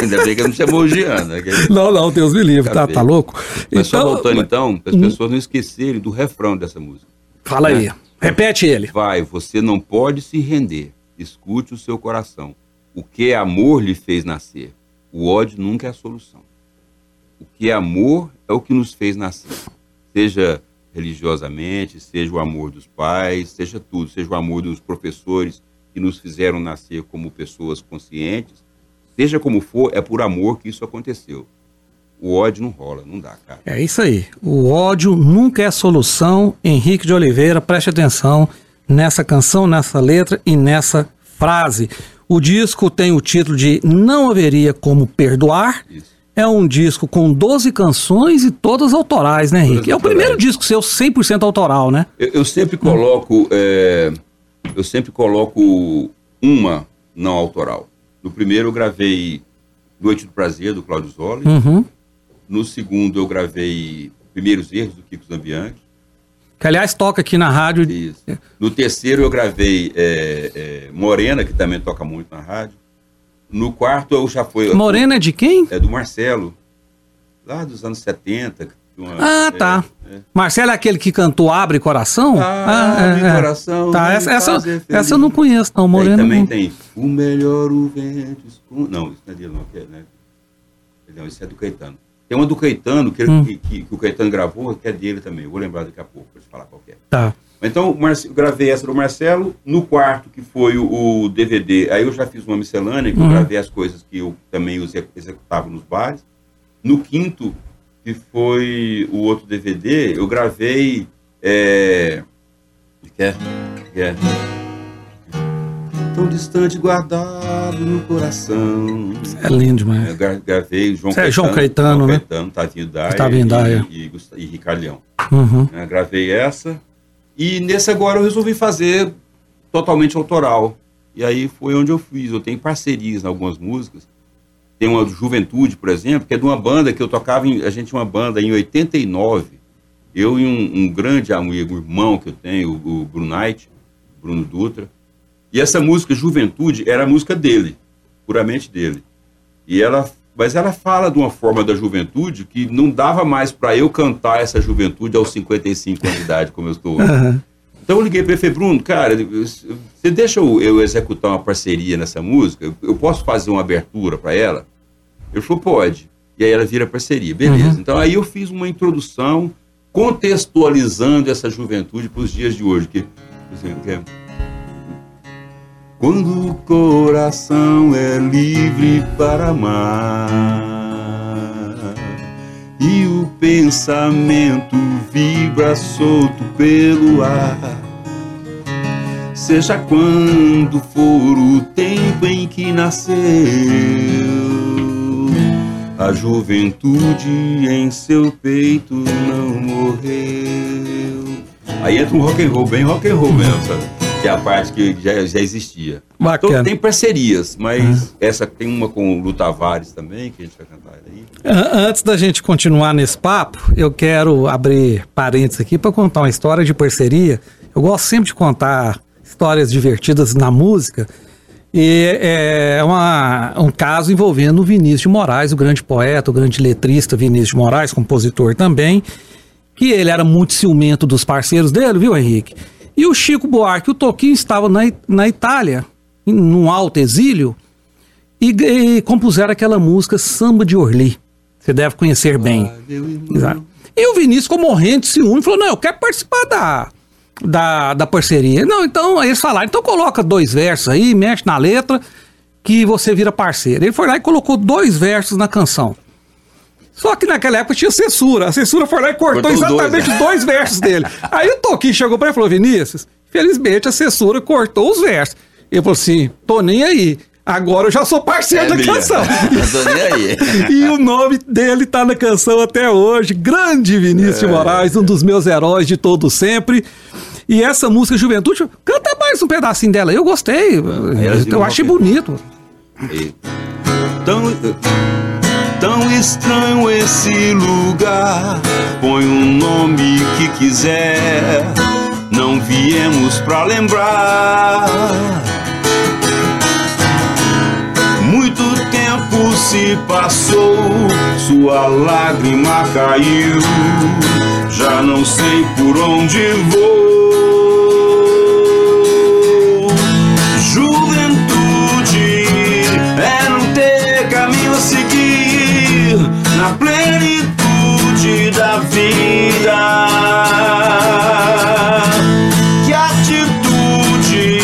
Ainda bem que não chamou o Giana. Né? Não, não, Deus me livre, tá, tá louco? Mas então, só voltando então, para as hum. pessoas não esquecerem do refrão dessa música. Fala né? aí. Repete ele. Vai, você não pode se render. Escute o seu coração. O que é amor lhe fez nascer. O ódio nunca é a solução. O que é amor é o que nos fez nascer. Seja religiosamente, seja o amor dos pais, seja tudo, seja o amor dos professores que nos fizeram nascer como pessoas conscientes, seja como for, é por amor que isso aconteceu o ódio não rola, não dá, cara. É isso aí. O ódio nunca é solução. Henrique de Oliveira, preste atenção nessa canção, nessa letra e nessa frase. O disco tem o título de Não Haveria Como Perdoar. Isso. É um disco com 12 canções e todas autorais, né, Henrique? Todas é o primeiro disco seu 100% autoral, né? Eu, eu sempre coloco, hum. é, eu sempre coloco uma não autoral. No primeiro eu gravei Noite do Prazer, do Cláudio Zoli. Uhum. No segundo, eu gravei Primeiros Erros, do Kiko Zambianchi. Que, aliás, toca aqui na rádio. Isso. No terceiro, eu gravei é, é, Morena, que também toca muito na rádio. No quarto, eu já foi. Morena é de quem? É do Marcelo, lá dos anos 70. Uma, ah, tá. É, é. Marcelo é aquele que cantou Abre Coração? Ah, ah Abre é, é. Coração. Tá, essa, essa, essa, eu não conheço, não. Morena. também não... tem O Melhor o Vento. Não, isso não é dele, não. Né? Não, isso é do Caetano. Tem uma do Caetano, que, hum. que, que, que, o Caetano gravou, que é dele também. Eu vou lembrar daqui a pouco, para falar qual é. Tá. Então, eu gravei essa do Marcelo. No quarto, que foi o, o DVD, aí eu já fiz uma miscelânea, que uhum. eu gravei as coisas que eu também executava nos bares. No quinto, que foi o outro DVD, eu gravei é, Quer? Quer? Tão distante guardado no coração. É lindo demais. Eu gra- gravei João Isso é Caetano. João Caetano, João né? Caetano, Tavinho Daia. Tavinho Daia. E, e, Gust- e Ricardo Leão. Uhum. né? Gravei essa. E nesse agora eu resolvi fazer totalmente autoral. E aí foi onde eu fiz. Eu tenho parcerias em algumas músicas. Tem uma Juventude, por exemplo, que é de uma banda que eu tocava. Em, a gente tinha uma banda em 89. Eu e um, um grande amigo, irmão que eu tenho, o, o Bruno Knight, Bruno Dutra. E essa música Juventude era a música dele, puramente dele. E ela, mas ela fala de uma forma da juventude que não dava mais para eu cantar essa juventude aos 55 anos de idade, como eu estou hoje. Aham. Então eu liguei para ele e falei, Bruno, cara, você deixa eu, eu executar uma parceria nessa música? Eu, eu posso fazer uma abertura para ela? Ele falou, pode. E aí ela vira parceria, beleza. Então aí eu fiz uma introdução contextualizando essa juventude para os dias de hoje. Que, por exemplo, que é, quando o coração é livre para amar e o pensamento vibra solto pelo ar, seja quando for o tempo em que nasceu, a juventude em seu peito não morreu. Aí entra um rock and roll, bem rock and roll mesmo, sabe? Que é a parte que já, já existia. Bacana. Então tem parcerias, mas essa tem uma com o Lu Tavares também, que a gente vai cantar aí. An- Antes da gente continuar nesse papo, eu quero abrir parênteses aqui para contar uma história de parceria. Eu gosto sempre de contar histórias divertidas na música. E é uma- um caso envolvendo o Vinícius de Moraes, o grande poeta, o grande letrista Vinícius de Moraes, compositor também, que ele era muito ciumento dos parceiros dele, viu, Henrique? E o Chico Buarque, o Toquinho, estava na, na Itália, em- num alto exílio, e, e compuseram aquela música Samba de Orly. Você deve conhecer bem. Exato. E o Vinícius ficou morrendo de ciúme, falou: Não, eu quero participar da, da, da parceria. Não, então, aí eles falaram: Então coloca dois versos aí, mexe na letra, que você vira parceiro. Ele foi lá e colocou dois versos na canção. Só que naquela época tinha censura. A censura foi lá e cortou, Cortou os dois, exatamente né? dois versos dele. Aí o Toquinho chegou pra ele e falou: Vinícius, felizmente a censura cortou os versos. Ele falou assim: tô nem aí. Agora eu já sou parceiro da minha. canção. Eu tô nem aí. e o nome dele tá na canção até hoje. Grande Vinícius É. de Moraes, um dos meus heróis de todo sempre. E essa música Juventude, canta mais um pedacinho dela. Eu gostei. elas viram Eu achei bonito. E- Tão, estranho esse lugar. Põe o nome que quiser. Não viemos pra lembrar. Muito tempo se passou, sua lágrima caiu. Já não sei por onde vou. Que atitude,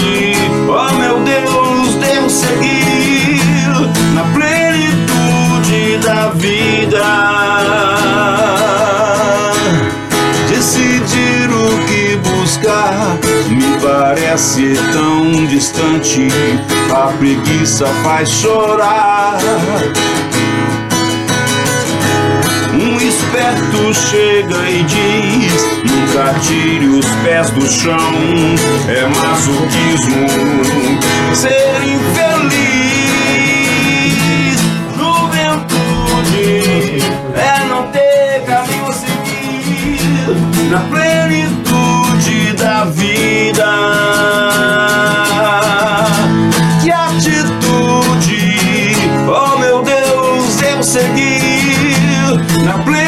oh meu Deus, devo seguir na plenitude da vida. Decidir o que buscar me parece tão distante. A preguiça faz chorar. Esperto chega e diz: Nunca tire os pés do chão. É masoquismo ser infeliz. Juventude é não ter caminho a seguir na plenitude da vida. Que atitude, oh meu Deus, devo seguir na plenitude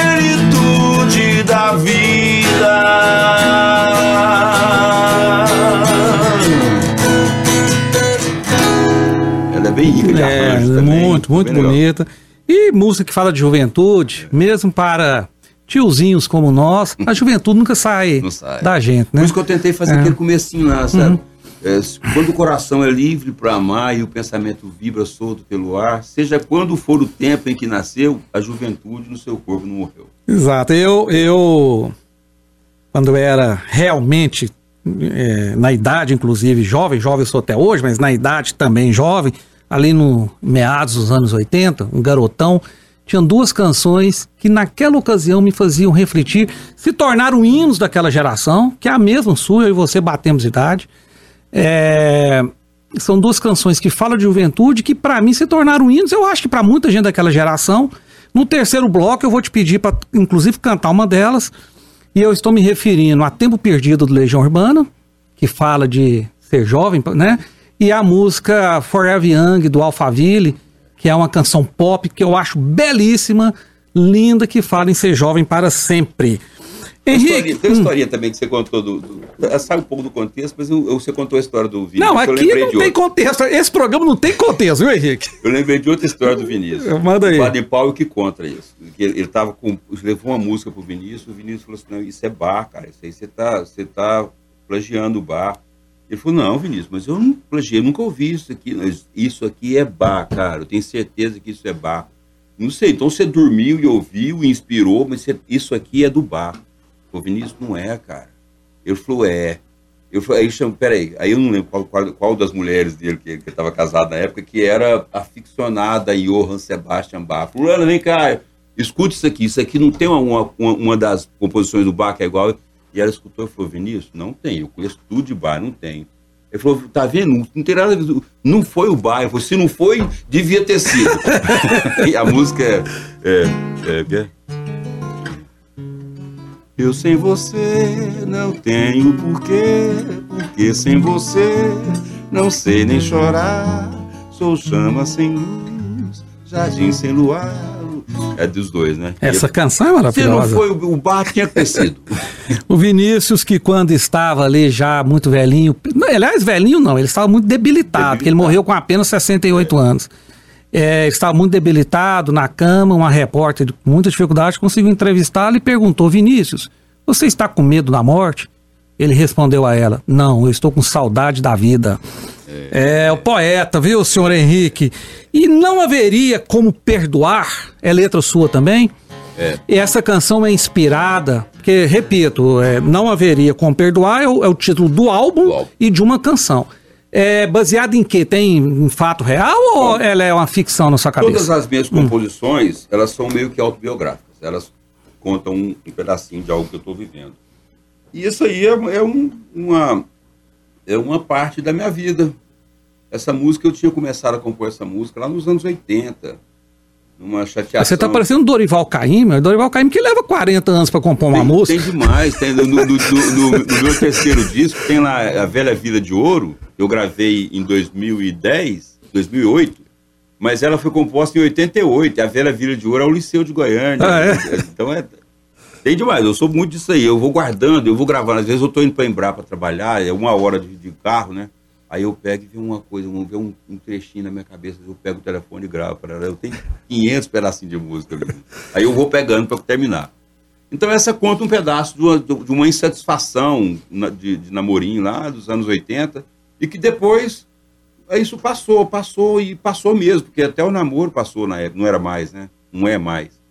É também, muito, muito bem legal. bonita. E música que fala de juventude, mesmo para tiozinhos como nós, a juventude nunca sai, sai. da gente, né? Por isso que eu tentei fazer É. aquele comecinho lá, sabe? É, quando o coração é livre para amar e o pensamento vibra solto pelo ar, seja quando for o tempo em que nasceu, a juventude no seu corpo não morreu. Exato. Eu, eu, quando eu era realmente é, na idade, inclusive, jovem, jovem eu sou até hoje, mas na idade também jovem, ali no meados dos anos 80, um garotão, tinha duas canções que naquela ocasião me faziam refletir, se tornaram hinos daquela geração, que é a mesma sua, eu e você batemos idade. É, são duas canções que falam de juventude, que para mim se tornaram hinos, eu acho que para muita gente daquela geração. No terceiro bloco eu vou te pedir para, inclusive, cantar uma delas, e eu estou me referindo a Tempo Perdido do Legião Urbana, que fala de ser jovem, né? E a música Forever Young do Alphaville, que é uma canção pop que eu acho belíssima, linda, que fala em ser jovem para sempre. Henrique, tem uma historinha hum. também que você contou do, do. Sai um pouco do contexto, mas eu, você contou a história do Vinícius. Não, aqui não tem contexto. Esse programa não tem contexto, viu, Henrique? Eu lembrei de outra história do Vinícius. Manda aí. O Padre Paulo que contra isso. Que ele, ele tava com. levou uma música pro Vinícius, o Vinícius falou assim: não, isso é bar, cara. Isso aí você tá, você tá plagiando o bar. Ele falou, não, Vinícius, mas eu não plagiei, eu nunca ouvi isso aqui. Isso aqui é bar, cara. Eu tenho certeza que isso é bar. Não sei, então você dormiu e ouviu e inspirou, mas você, isso aqui é do bar. O Vinícius não é, cara. Ele falou, é. Eu falei, aí chamo, peraí, aí eu não lembro qual, qual, qual das mulheres dele que ele estava casado na época, que era aficionada em Johann Sebastian Bach. Fulano, vem cá, escute isso aqui, isso aqui não tem uma, uma, uma das composições do Bach que é igual. E ela escutou e falou, Vinícius, não tem, eu conheço tudo de bar, não tem. Ele falou, tá vendo? Não tem nada a ver. Não foi o falou, se não foi, devia ter sido. e a música é. é, é, é eu sem você não tenho porquê, porque sem você não sei nem chorar. Sou chama sem luz, jardim sem luar é dos dois, né? Essa canção é maravilhosa. Se não foi, o bar tinha crescido. o Vinícius, que quando estava ali já muito velhinho, aliás, velhinho não, ele estava muito debilitado, debilitado. porque ele morreu com apenas 68 é. anos. É, estava muito debilitado na cama, uma repórter com muita dificuldade conseguiu entrevistá-lo e perguntou: Vinícius, você está com medo da morte? Ele respondeu a ela: Não, eu estou com saudade da vida. É, o poeta, viu, senhor Henrique? E não haveria como perdoar, é letra sua também? É. E essa canção é inspirada, porque, repito, é, não haveria como perdoar é o, é o título do álbum, do álbum, e de uma canção. É baseada em quê? Tem um fato real ou Bom, ela é uma ficção na sua cabeça? Todas as minhas hum. composições, hum. elas são meio que autobiográficas. Elas contam um, um pedacinho de algo que eu estou vivendo. E isso aí é, é um, uma, é uma parte da minha vida. Essa música, eu tinha começado a compor essa música lá nos anos 80. Numa chateação. Você tá parecendo Dorival Caymmi, Dorival Caymmi que leva 40 anos para compor uma tem, música. Tem demais, tem no, no, no, no, meu terceiro disco, tem lá A Velha Vida de Ouro, eu gravei em 2010, 2008, mas ela foi composta em 88, A Velha Vida de Ouro é o Liceu de Goiânia. Ah, é? Então é... Tem demais, eu sou muito disso aí, eu vou guardando, eu vou gravando, às vezes eu tô indo para Embrapa trabalhar, é uma hora de, de carro, né? Aí eu pego e vi uma coisa, ver um, um, trechinho na minha cabeça, eu pego o telefone e gravo. Eu tenho 500 pedacinhos de música. Ali. Aí eu vou pegando para terminar. Então essa conta um pedaço de uma, de uma insatisfação de, de, namorinho lá dos anos 80 e que depois isso passou, passou e passou mesmo, porque até o namoro passou na época, não era mais, né? Não é mais.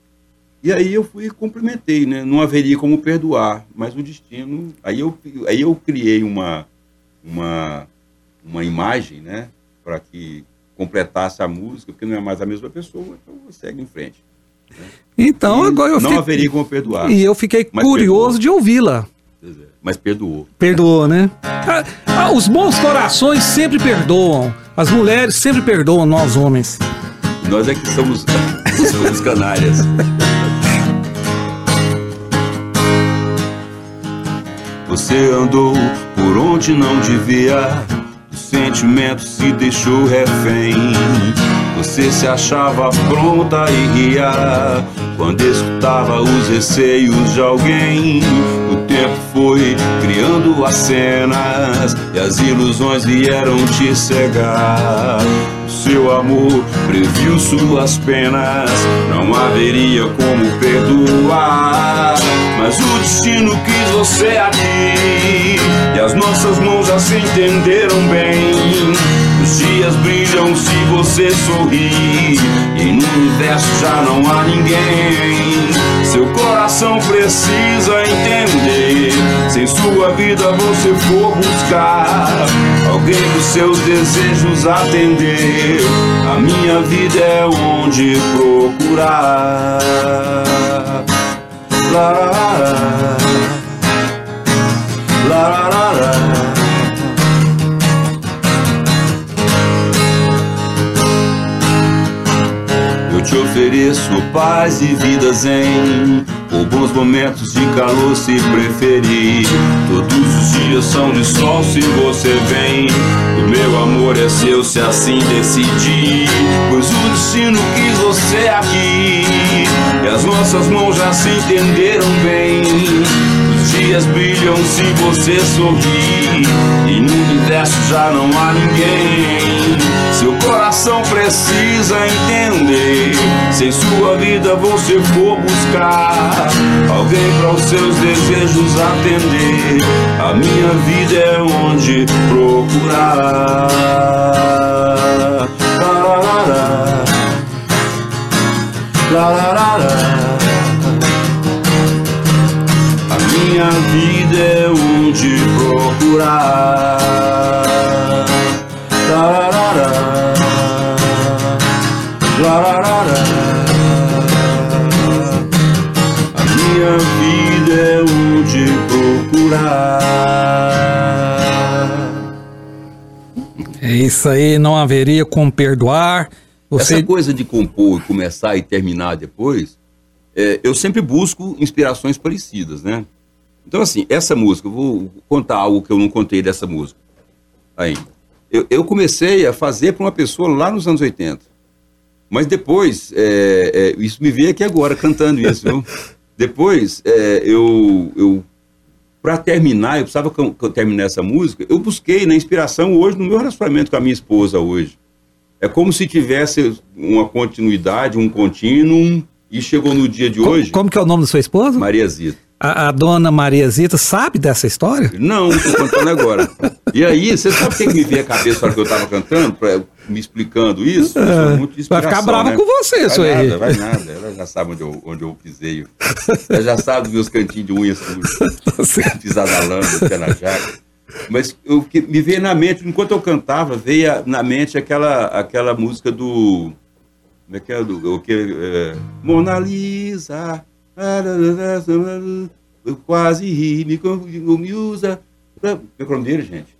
E aí eu fui e cumprimentei, né? Não haveria como perdoar, mas o destino... Aí eu, aí eu criei uma, uma uma imagem, né? Para que completasse a música, porque não é mais a mesma pessoa, então segue em frente. Né? Então, e agora eu Não fiquei... haveria como perdoar. E eu fiquei curioso perdoou. de ouvi-la. É, mas perdoou. Perdoou, né? Ah, ah, os bons corações sempre perdoam. As mulheres sempre perdoam nós homens. Nós é que somos, somos canárias. Você andou por onde não devia sentimento se deixou refém. Você se achava pronta e ria quando escutava os receios de alguém. O tempo foi criando as cenas e as ilusões vieram te cegar. Seu amor previu suas penas, não haveria como perdoar. Mas o destino quis você aqui E as nossas mãos já se entenderam bem Os dias brilham se você sorrir E no universo já não há ninguém Seu coração precisa entender Se em sua vida você for buscar alguém dos seus desejos atender, a minha vida é onde procurar. La, la, la, la, la, la. Te ofereço paz e vida zen. Ou bons momentos de calor se preferir. Todos os dias são de sol se você vem. O meu amor é seu se assim decidir. Pois o destino quis você aqui. E as nossas mãos já se entenderam bem dias brilham se você sorrir. E no universo já não há ninguém. Seu coração precisa entender. Se em sua vida você for buscar. Alguém para os seus desejos atender, a minha vida é onde procurar. A minha vida é onde procurar. A minha vida é onde procurar. É isso aí, não haveria como perdoar. Você... Essa coisa de compor, começar e terminar depois, é, eu sempre busco inspirações parecidas, né? Então, assim, essa música, eu vou contar algo que eu não contei dessa música ainda. Eu, eu comecei a fazer para uma pessoa lá nos anos 80. Mas depois, é, é, isso me veio aqui agora, cantando isso, viu? depois, é, eu, eu para terminar, eu precisava terminasse essa música, eu busquei na inspiração hoje no meu relacionamento com a minha esposa hoje. É como se tivesse uma continuidade, um contínuo, e chegou no dia de como, hoje. Como que é o nome da sua esposa? Maria Zita. A, a, dona Maria Zita sabe dessa história? Não, estou contando agora. E aí, você sabe o que, me veio à cabeça na hora que eu estava cantando, pra, me explicando isso? É, vai ficar brava né? com você, isso aí. Nada, vai nada, ela já sabe onde eu, onde eu pisei. Ela já sabe dos meus cantinhos de unhas sujos, Tá pisar na lama, pé na jaca. Mas o que me veio na mente, enquanto eu cantava, veio na mente aquela, aquela música do. Como é que é? Do, o que, é, Mona Lisa. Eu quase ri, me usa. Qual é o nome dele, gente?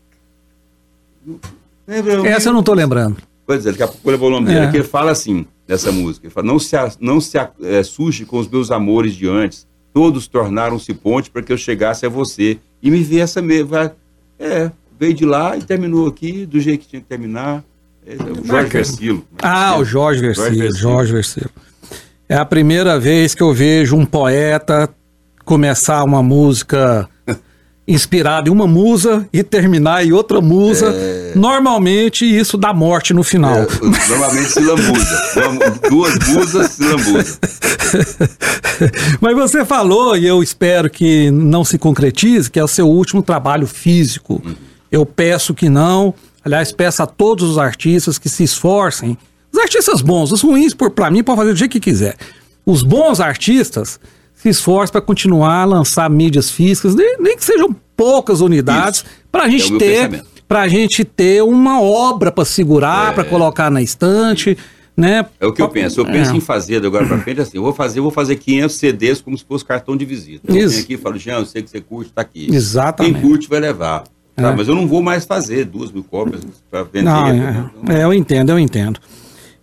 Essa eu não estou lembrando. Pois é, daqui a pouco eu levou o nome dele. É. Que ele fala assim, nessa música. Ele fala, não se, não se a- é, com os meus amores de antes. Todos tornaram-se ponte para que eu chegasse a você. E me vê essa mesma. É, veio de lá e terminou aqui do jeito que tinha que terminar. É, o Jorge Bacana. Versilo. Ah, o Jorge Versilo, Versilo. Jorge Versilo. É a primeira vez que eu vejo um poeta começar uma música inspirada em uma musa e terminar em outra musa. Normalmente isso dá morte no final. É, normalmente se lambuza. Duas musas se lambuza. Mas você falou, e eu espero que não se concretize, que é o seu último trabalho físico. Eu peço que não. Aliás, peço a todos os artistas que se esforcem. Os artistas bons, os ruins, por para mim, pode fazer do jeito que quiser. Os bons artistas se esforcem para continuar a lançar mídias físicas, nem, nem que sejam poucas unidades, para a É gente meu ter, para gente ter uma obra para segurar, para colocar na estante, né? É o que eu penso. Eu penso É. em fazer de agora para frente assim. Eu vou fazer, eu vou fazer 500 CDs como se fosse cartão de visita. Eu Isso. venho aqui e falo, Jean, eu sei que você curte, tá aqui. Exatamente. Quem curte vai levar. Tá? É. Mas eu não vou mais fazer duas mil cópias para vender. Não, é, é, eu entendo, eu entendo.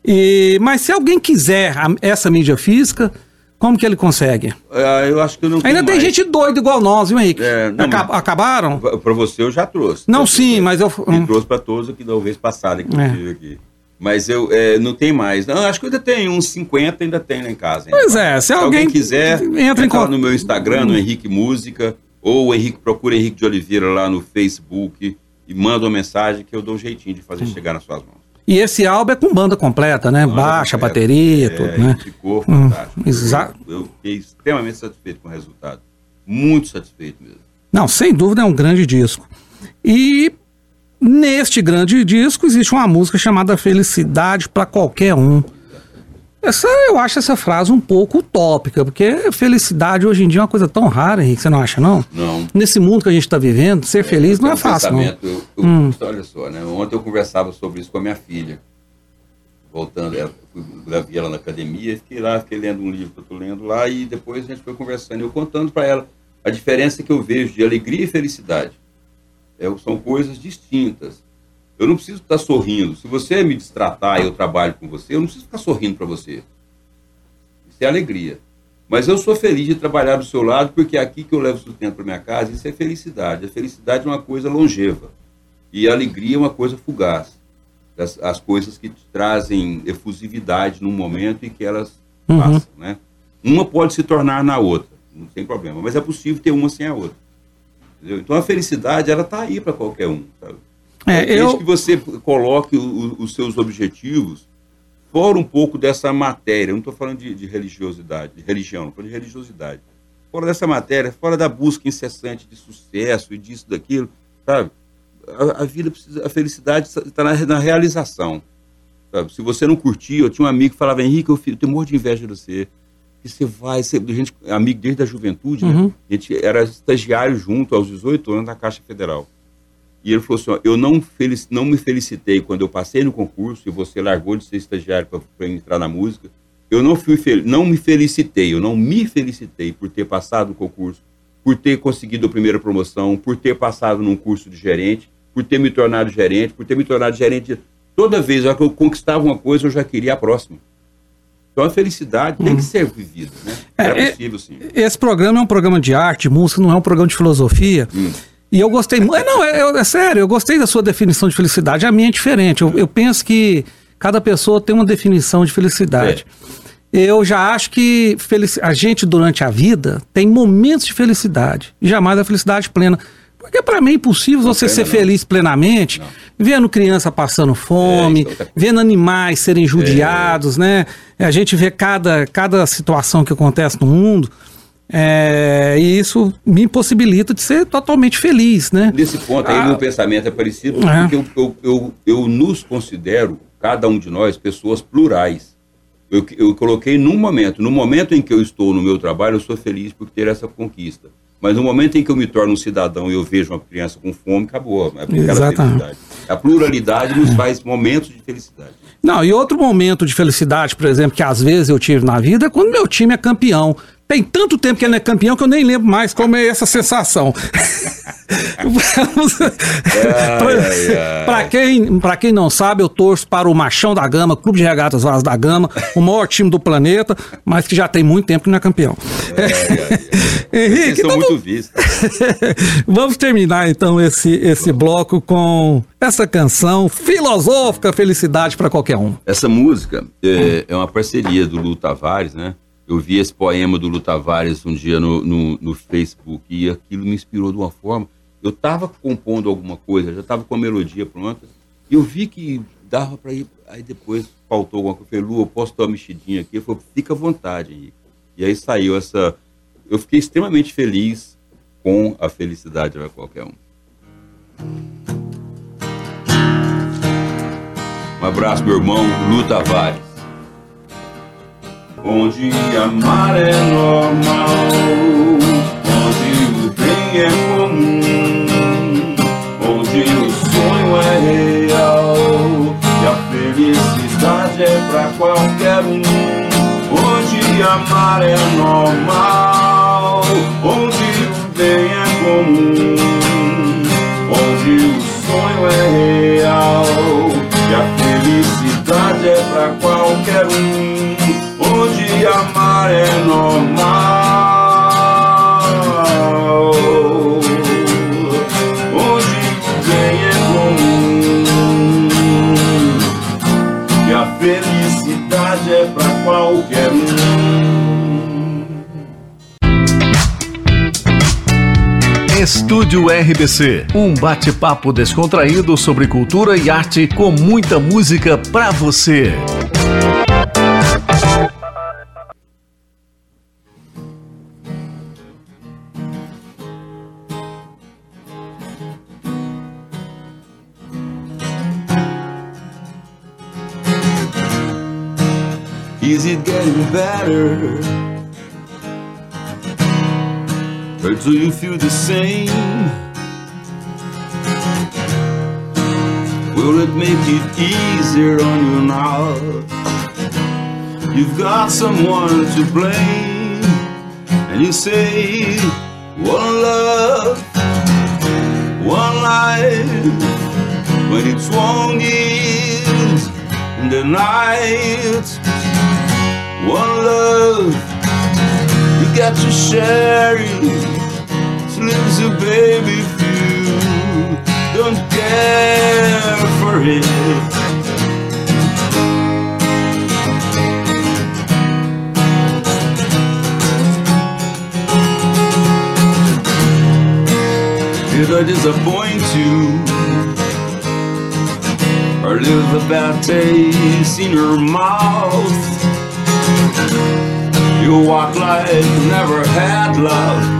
E, mas se alguém quiser a- essa mídia física, como que ele consegue? É, eu acho que eu não Ainda tem mais. gente doida igual nós, viu, Henrique? É, não, Aca- mas- Acabaram? Para você eu já trouxe. Não, Eu- sim, mas eu. E trouxe para todos aqui da vez passada que eu É. tive aqui. Mas eu é, não tem mais. Não, acho que ainda tem uns 50, ainda tem lá em casa. Pois é, se alguém quiser, entra entra, no meu Instagram, no Henrique Música, ou o Henrique procura Henrique de Oliveira lá no Facebook e manda uma mensagem que eu dou um jeitinho de fazer chegar nas suas mãos. E esse álbum é com banda completa, né? Banda Baixa, completa. bateria, É, tudo, né? Ficou Hum, fantástico. exa- Eu, eu fiquei extremamente satisfeito com o resultado. Muito satisfeito mesmo. Não, sem dúvida é um grande disco. E neste grande disco existe uma música chamada Felicidade para Qualquer Um. Essa, eu acho essa frase um pouco utópica, porque felicidade hoje em dia é uma coisa tão rara, Henrique, você não acha, não? Não. Nesse mundo que a gente está vivendo, ser feliz não é um fácil, não. Eu, eu, Hum. Olha só, né? Ontem eu conversava sobre isso com a minha filha. Voltando, ela, fui, levei ela na academia, fiquei lá, fiquei lendo um livro que eu estou lendo lá, e depois a gente foi conversando, eu contando para ela a diferença que eu vejo de alegria e felicidade. É, são coisas distintas. Eu não preciso estar sorrindo. Se você me destratar e eu trabalho com você, eu não preciso ficar sorrindo para você. Isso é alegria. Mas eu sou feliz de trabalhar do seu lado, porque é aqui que eu levo sustento para minha casa, isso é felicidade. A felicidade é uma coisa longeva. E a alegria é uma coisa fugaz. As, as coisas que trazem efusividade num momento e que elas Uhum. passam, né? Uma pode se tornar na outra, não tem problema. Mas é possível ter uma sem a outra. Entendeu? Então a felicidade, ela está aí para qualquer um, sabe? É, Desde eu- que você coloque o- os seus objetivos fora um pouco dessa matéria. Eu não estou falando de, de religiosidade, de religião, estou falando de religiosidade. Fora dessa matéria, fora da busca incessante de sucesso e disso, daquilo, sabe? A, a vida precisa, a felicidade está na, na realização. Sabe? Se você não curtir, eu tinha um amigo que falava, Henrique, eu, fi- eu tenho um monte de inveja de você. Que você vai, você, gente, amigo desde a juventude, né? Uhum. a gente era estagiário junto aos 18 anos na Caixa Federal. E ele falou assim: ó, eu não, felici- não me felicitei quando eu passei no concurso e você largou de ser estagiário para entrar na música. Eu não, fui não me felicitei, eu não me felicitei por ter passado no concurso, por ter conseguido a primeira promoção, por ter passado num curso de gerente, por ter me tornado gerente, por ter me tornado gerente. Toda vez que eu conquistava uma coisa, eu já queria a próxima. Então a felicidade tem que ser vivida, né? É, É, possível, sim. Esse programa é um programa de arte, música, não é um programa de filosofia. Hum. E eu gostei muito. Não, é, é- é sério, eu gostei da sua definição de felicidade. A minha é diferente. Eu, eu penso que cada pessoa tem uma definição de felicidade. Eu já acho que felici- a gente, durante a vida, tem momentos de felicidade. E jamais a felicidade plena. Porque para mim é impossível você plena ser não. feliz plenamente, vendo criança passando fome, É, é vendo animais serem judiados, né? A gente vê cada, cada situação que acontece no mundo. É, e isso me impossibilita de ser totalmente feliz, né? Nesse ponto aí, Ah. meu pensamento é parecido, É. porque eu, eu, eu, eu nos considero, cada um de nós, pessoas plurais. Eu, eu coloquei num momento, no momento em que eu estou no meu trabalho, eu sou feliz por ter essa conquista. Mas no momento em que eu me torno um cidadão e eu vejo uma criança com fome, acabou. É Exatamente. A pluralidade nos faz momentos de felicidade. Não, e outro momento de felicidade, por exemplo, que às vezes eu tive na vida é quando meu time é campeão. Tem tanto tempo que ele não é campeão que eu nem lembro mais como é essa sensação. Pra quem, pra quem não sabe, eu torço para o Machão da Gama, Clube de Regatas Vaz da Gama, o maior time do planeta, mas que já tem muito tempo que não é campeão. Henrique, então muito. Vamos terminar então esse, esse bloco com essa canção filosófica, felicidade para qualquer um. Essa música é, é uma parceria do Lu Tavares, né? Eu vi esse poema do Lu Tavares um dia no, no, no Facebook e aquilo me inspirou de uma forma. Eu estava compondo alguma coisa, já estava com a melodia pronta, e eu vi que dava para ir. Aí depois faltou alguma coisa. Eu falei, Lu, eu posso dar uma mexidinha aqui? Ele falou, fica à vontade, Henrique. E aí saiu essa. Eu fiquei extremamente feliz com a felicidade para qualquer um. Um abraço, meu irmão Lu Tavares. Onde amar é normal, onde o bem é comum, onde o sonho é real e a felicidade é pra qualquer um. Onde amar é normal, Estúdio RBC, um bate-papo descontraído sobre cultura e arte com muita música pra você. Is it getting better? Do you feel the same? Will it make it easier on you now? You've got someone to blame, and you say, One love, one life, when it's one years in the night, one love, you got to share it. Slips a baby feel, don't care for it. Did I disappoint you? Or leave a bad taste in your mouth? You walk like you never had love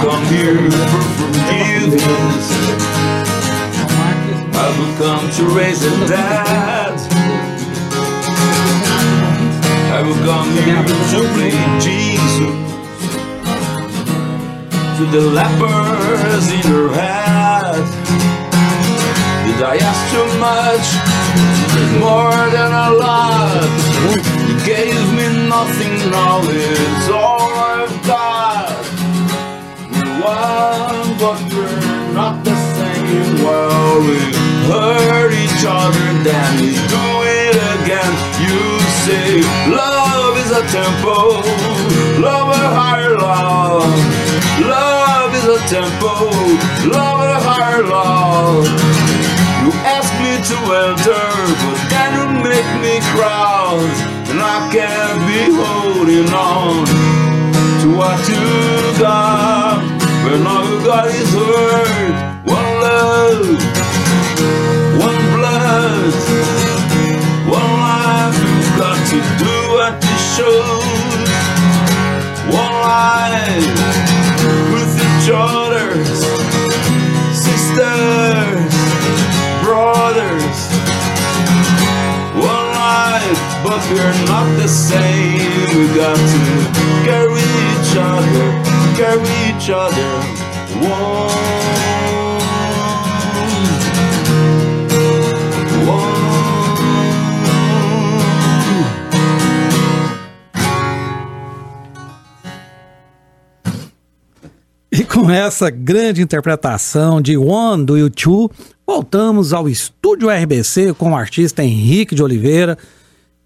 Come here for forgiveness. I will come to raise a dad. I will come here to play Jesus To the lepers in her head Did I ask too much? More than a lot You gave me nothing, now it's all I've one, but we're not the same Well, we hurt each other, then we do it again You say love is a tempo, love a higher love. Love is a tempo, love a higher love. You ask me to enter, but then you make me cross, and I can't be holding on to what you got. All you got is hurt, one love, one blood, one life. You've got to do what you should. One life with each other, sisters, brothers. One life, but we're not the same. We got to carry each other, carry each other. One. One. E com essa grande interpretação de One do YouTube, voltamos ao estúdio RBC com o artista Henrique de Oliveira,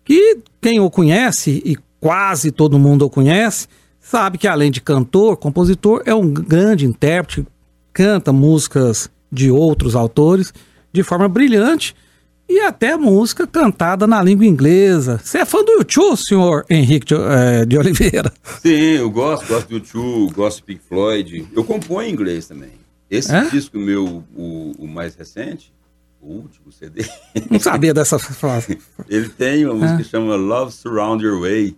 que quem o conhece, e quase todo mundo o conhece, sabe que além de cantor, compositor, é um grande intérprete, canta músicas de outros autores de forma brilhante e até música cantada na língua inglesa. Você é fã do YouTube, senhor Henrique de, eh, de Oliveira? Sim, eu gosto, gosto do U2, gosto do Pink Floyd. Eu componho em inglês também. Esse É? disco meu, o, o mais recente, o último CD, Não sabia dessa frase. ele tem uma música É. que chama Love Surround Your Way.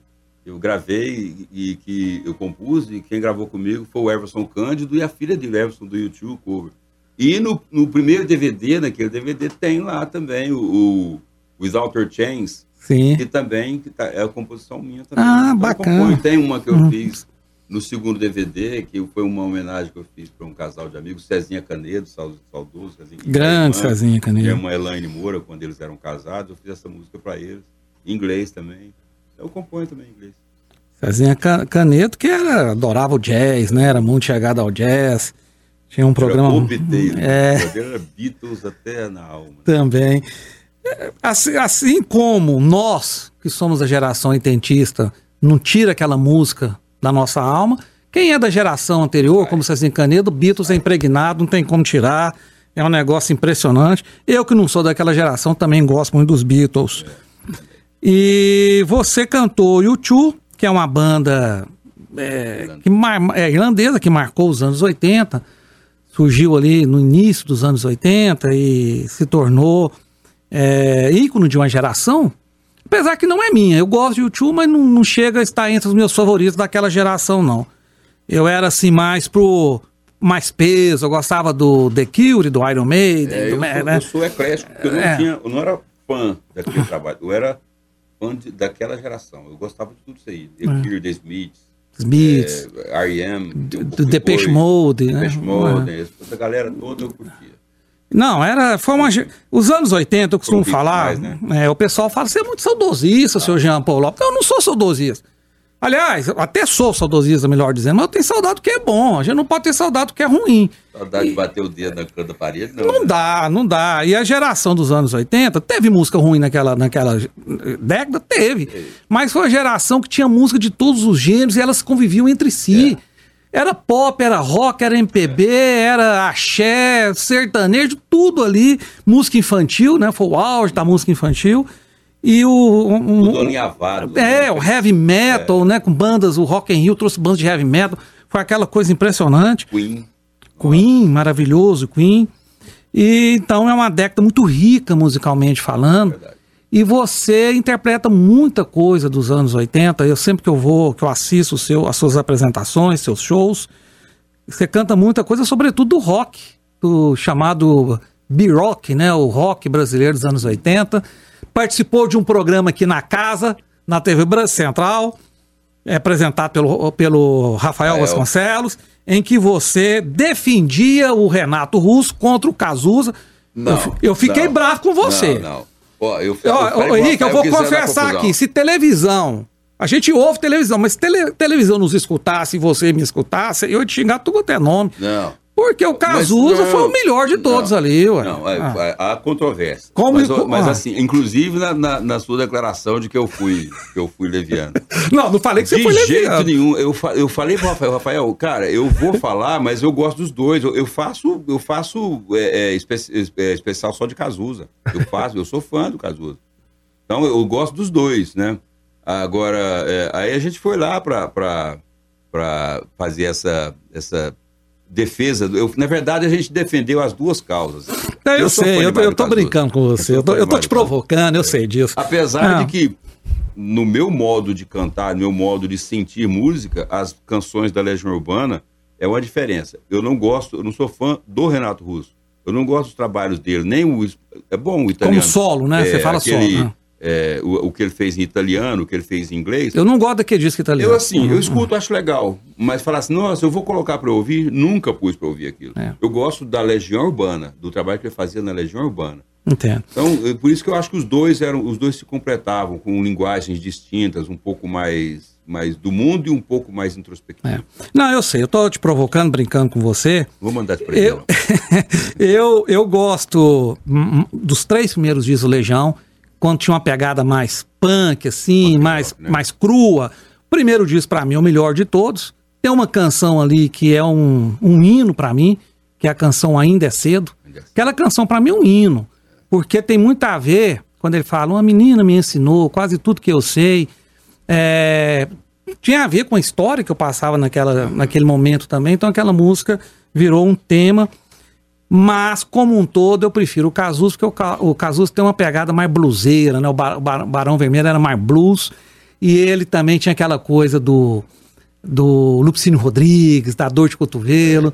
Eu gravei e que eu compus e quem gravou comigo foi o Everson Cândido e a filha de Everson do YouTube cover. E no, no primeiro DVD, naquele DVD, tem lá também o, o Your Chains, Sim. que também que tá- é a composição minha também. Ah, Então, eu bacana. componho. Tem uma que eu Uhum. fiz no segundo DVD, que foi uma homenagem que eu fiz para um casal de amigos, Cezinha Canedo, sau- saudoso. Cezinha, Grande minha irmã, Cezinha Minha Canedo. irmã Elaine Moura, quando eles eram casados, eu fiz essa música para eles, em inglês também. Eu componho também em inglês. Cezinha Ca- Canedo, que era, adorava o jazz, né? Era muito chegado ao jazz. Tinha um programa. Era Obiteiro, É. Era Beatles até na alma. Também. É, Assim, assim como nós, que somos a geração intentista, não tira aquela música da nossa alma, Quem é da geração anterior, como Cezinha Canedo, Beatles é impregnado, não tem como tirar. É um negócio impressionante. Eu que não sou daquela geração também gosto muito dos Beatles. E você cantou U2, que é uma banda é, que é, irlandesa que marcou os anos 80, surgiu ali no início dos anos 80 e se tornou é, ícone de uma geração. Apesar que não é minha, eu gosto de U2, mas não, não chega a estar entre os meus favoritos daquela geração, não. Eu era assim mais pro mais peso, eu gostava do The Cure, do Iron Maiden, É, do, eu, né? sou, eu sou eclético, porque eu não, É. tinha, eu não era fã daquele trabalho, eu era de- daquela geração. Eu gostava de tudo isso aí. The Cure, The Smiths, Smiths, é, R.E.M., pouco Depeche Mode, né? Depeche Mode, essa galera toda eu curtia. Não, era. Foi uma. Os anos 80, eu costumo um falar. mais, né? é, o pessoal fala, você é muito saudosista, seu Jean Paul Lopes. Eu não sou saudosista. Aliás, até sou saudosista, melhor dizendo, mas eu tenho saudade que é bom. A gente não pode ter saudade que é ruim. Saudade de bater o dedo na canta da parede, não. Não né? dá, não dá. E a geração dos anos 80 teve música ruim naquela, naquela década? Teve. Mas foi a geração que tinha música de todos os gêneros e elas conviviam entre si. Era pop, era rock, era MPB, era axé, sertanejo, tudo ali. Música infantil, né? Foi o auge da música infantil. E o. um- Tudo alinhavado. é, né? o heavy metal, né? Com bandas, o Rock in Rio trouxe bandas de heavy metal. Foi aquela coisa impressionante. Queen. Queen, maravilhoso, Queen. E então é uma década muito rica musicalmente falando. Verdade. E você interpreta muita coisa dos anos 80. Eu sempre que eu vou, que eu assisto o seu, as suas apresentações, seus shows, você canta muita coisa, sobretudo do rock, do chamado B-Rock, né? O rock brasileiro dos anos 80. Participou de um programa aqui na casa, na TV Central, é, apresentado pelo, pelo Rafael. Vasconcelos, em que você defendia o Renato Russo contra o Cazuza. Não, eu, eu fiquei não. bravo com você. Não, não. Ó, eu, eu com o Henrique, eu vou confessar aqui, se televisão, a gente ouve televisão, mas se tele- televisão nos escutasse você me escutasse, eu ia te xingar tudo até nome. Não. Porque o Cazuza não, foi o melhor de todos não, ali, ué. Não, é, Ah. é, há controvérsia. Como- mas, ó, mas ah. assim, inclusive na, na, na sua declaração de que eu fui, que eu fui leviano. Não, não falei que você de foi jeito leviano. nenhum. Eu, eu falei pro Rafael, Rafael, cara, eu vou falar, mas eu gosto dos dois. Eu, eu faço, eu faço é, é, espe- é, especial só de Cazuza. Eu faço, eu sou fã do Cazuza. Então eu gosto dos dois, né? Agora, é, aí a gente foi lá pra, pra, pra fazer essa, essa defesa. Eu, na verdade, a gente defendeu as duas causas. É, eu, sou sei, eu, eu tô brincando com você. Eu tô, eu tô te provocando, eu sei disso. Apesar Ah. de que, no meu modo de cantar, no meu modo de sentir música, as canções da Legião Urbana é uma diferença. Eu não gosto, eu não sou fã do Renato Russo. Eu não gosto dos trabalhos dele, nem o. É bom o italiano. Como solo, né? Você fala aquele, solo, né? É, o, o que ele fez em italiano, o que ele fez em inglês. Eu não gosto daquele disco italiano. Eu, assim, eu escuto, acho legal. Mas falar assim, nossa, eu vou colocar eu ouvir, nunca pus eu ouvir aquilo. É. Eu gosto da Legião Urbana, do trabalho que ele fazia na Legião Urbana. Entendo. Então, é por isso que eu acho que os dois eram, os dois se completavam com linguagens distintas, um pouco mais, mais do mundo e um pouco mais introspectivo. É. Não, eu sei, eu tô te provocando, brincando com você. Vou mandar pra ele. Eu, eu, eu gosto dos três primeiros discos do Legião, quando tinha uma pegada mais punk, assim, Punk mais, rock, né? mais crua. O primeiro disco, pra mim, é o melhor de todos. Tem uma canção ali que é um, um hino pra mim, que é a canção Ainda é Cedo. É. Aquela canção, pra mim, é um hino, porque tem muito a ver, quando ele fala, uma menina me ensinou quase tudo que eu sei. É, tinha a ver com a história que eu passava naquela, naquele momento também, então aquela música virou um tema. Mas, como um todo, eu prefiro o Cazuza, porque o, Ca- o Cazuza tem uma pegada mais bluseira, né? O, Bar- o Bar- Barão Vermelho era mais blues, e ele também tinha aquela coisa do, do Lupicínio Rodrigues, da dor de cotovelo.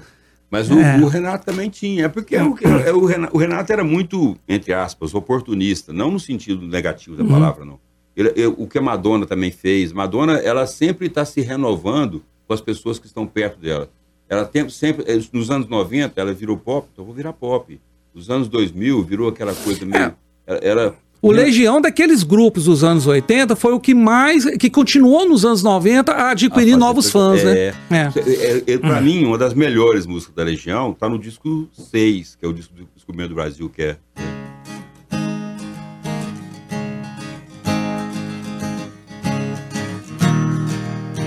Mas o, É. o Renato também tinha. É porque o, é, o, Renato, o Renato era muito, entre aspas, oportunista, não no sentido negativo Uhum. da palavra, não. Ele- ele- o que a Madonna também fez. Madonna, ela sempre está se renovando com as pessoas que estão perto dela. Ela tem, sempre, eh, nos anos 90, ela virou pop, então vou virar pop. Nos anos 2000, virou aquela coisa meio. Ela, ela- O Legião daqueles grupos dos anos 80 foi o que mais, que continuou nos anos 90 a adquirir fazer novos fãs, é, né? É. É, é, pra mim, uma das melhores músicas da Legião tá no disco 6, que é o disco do Descobrimento do Brasil, que é.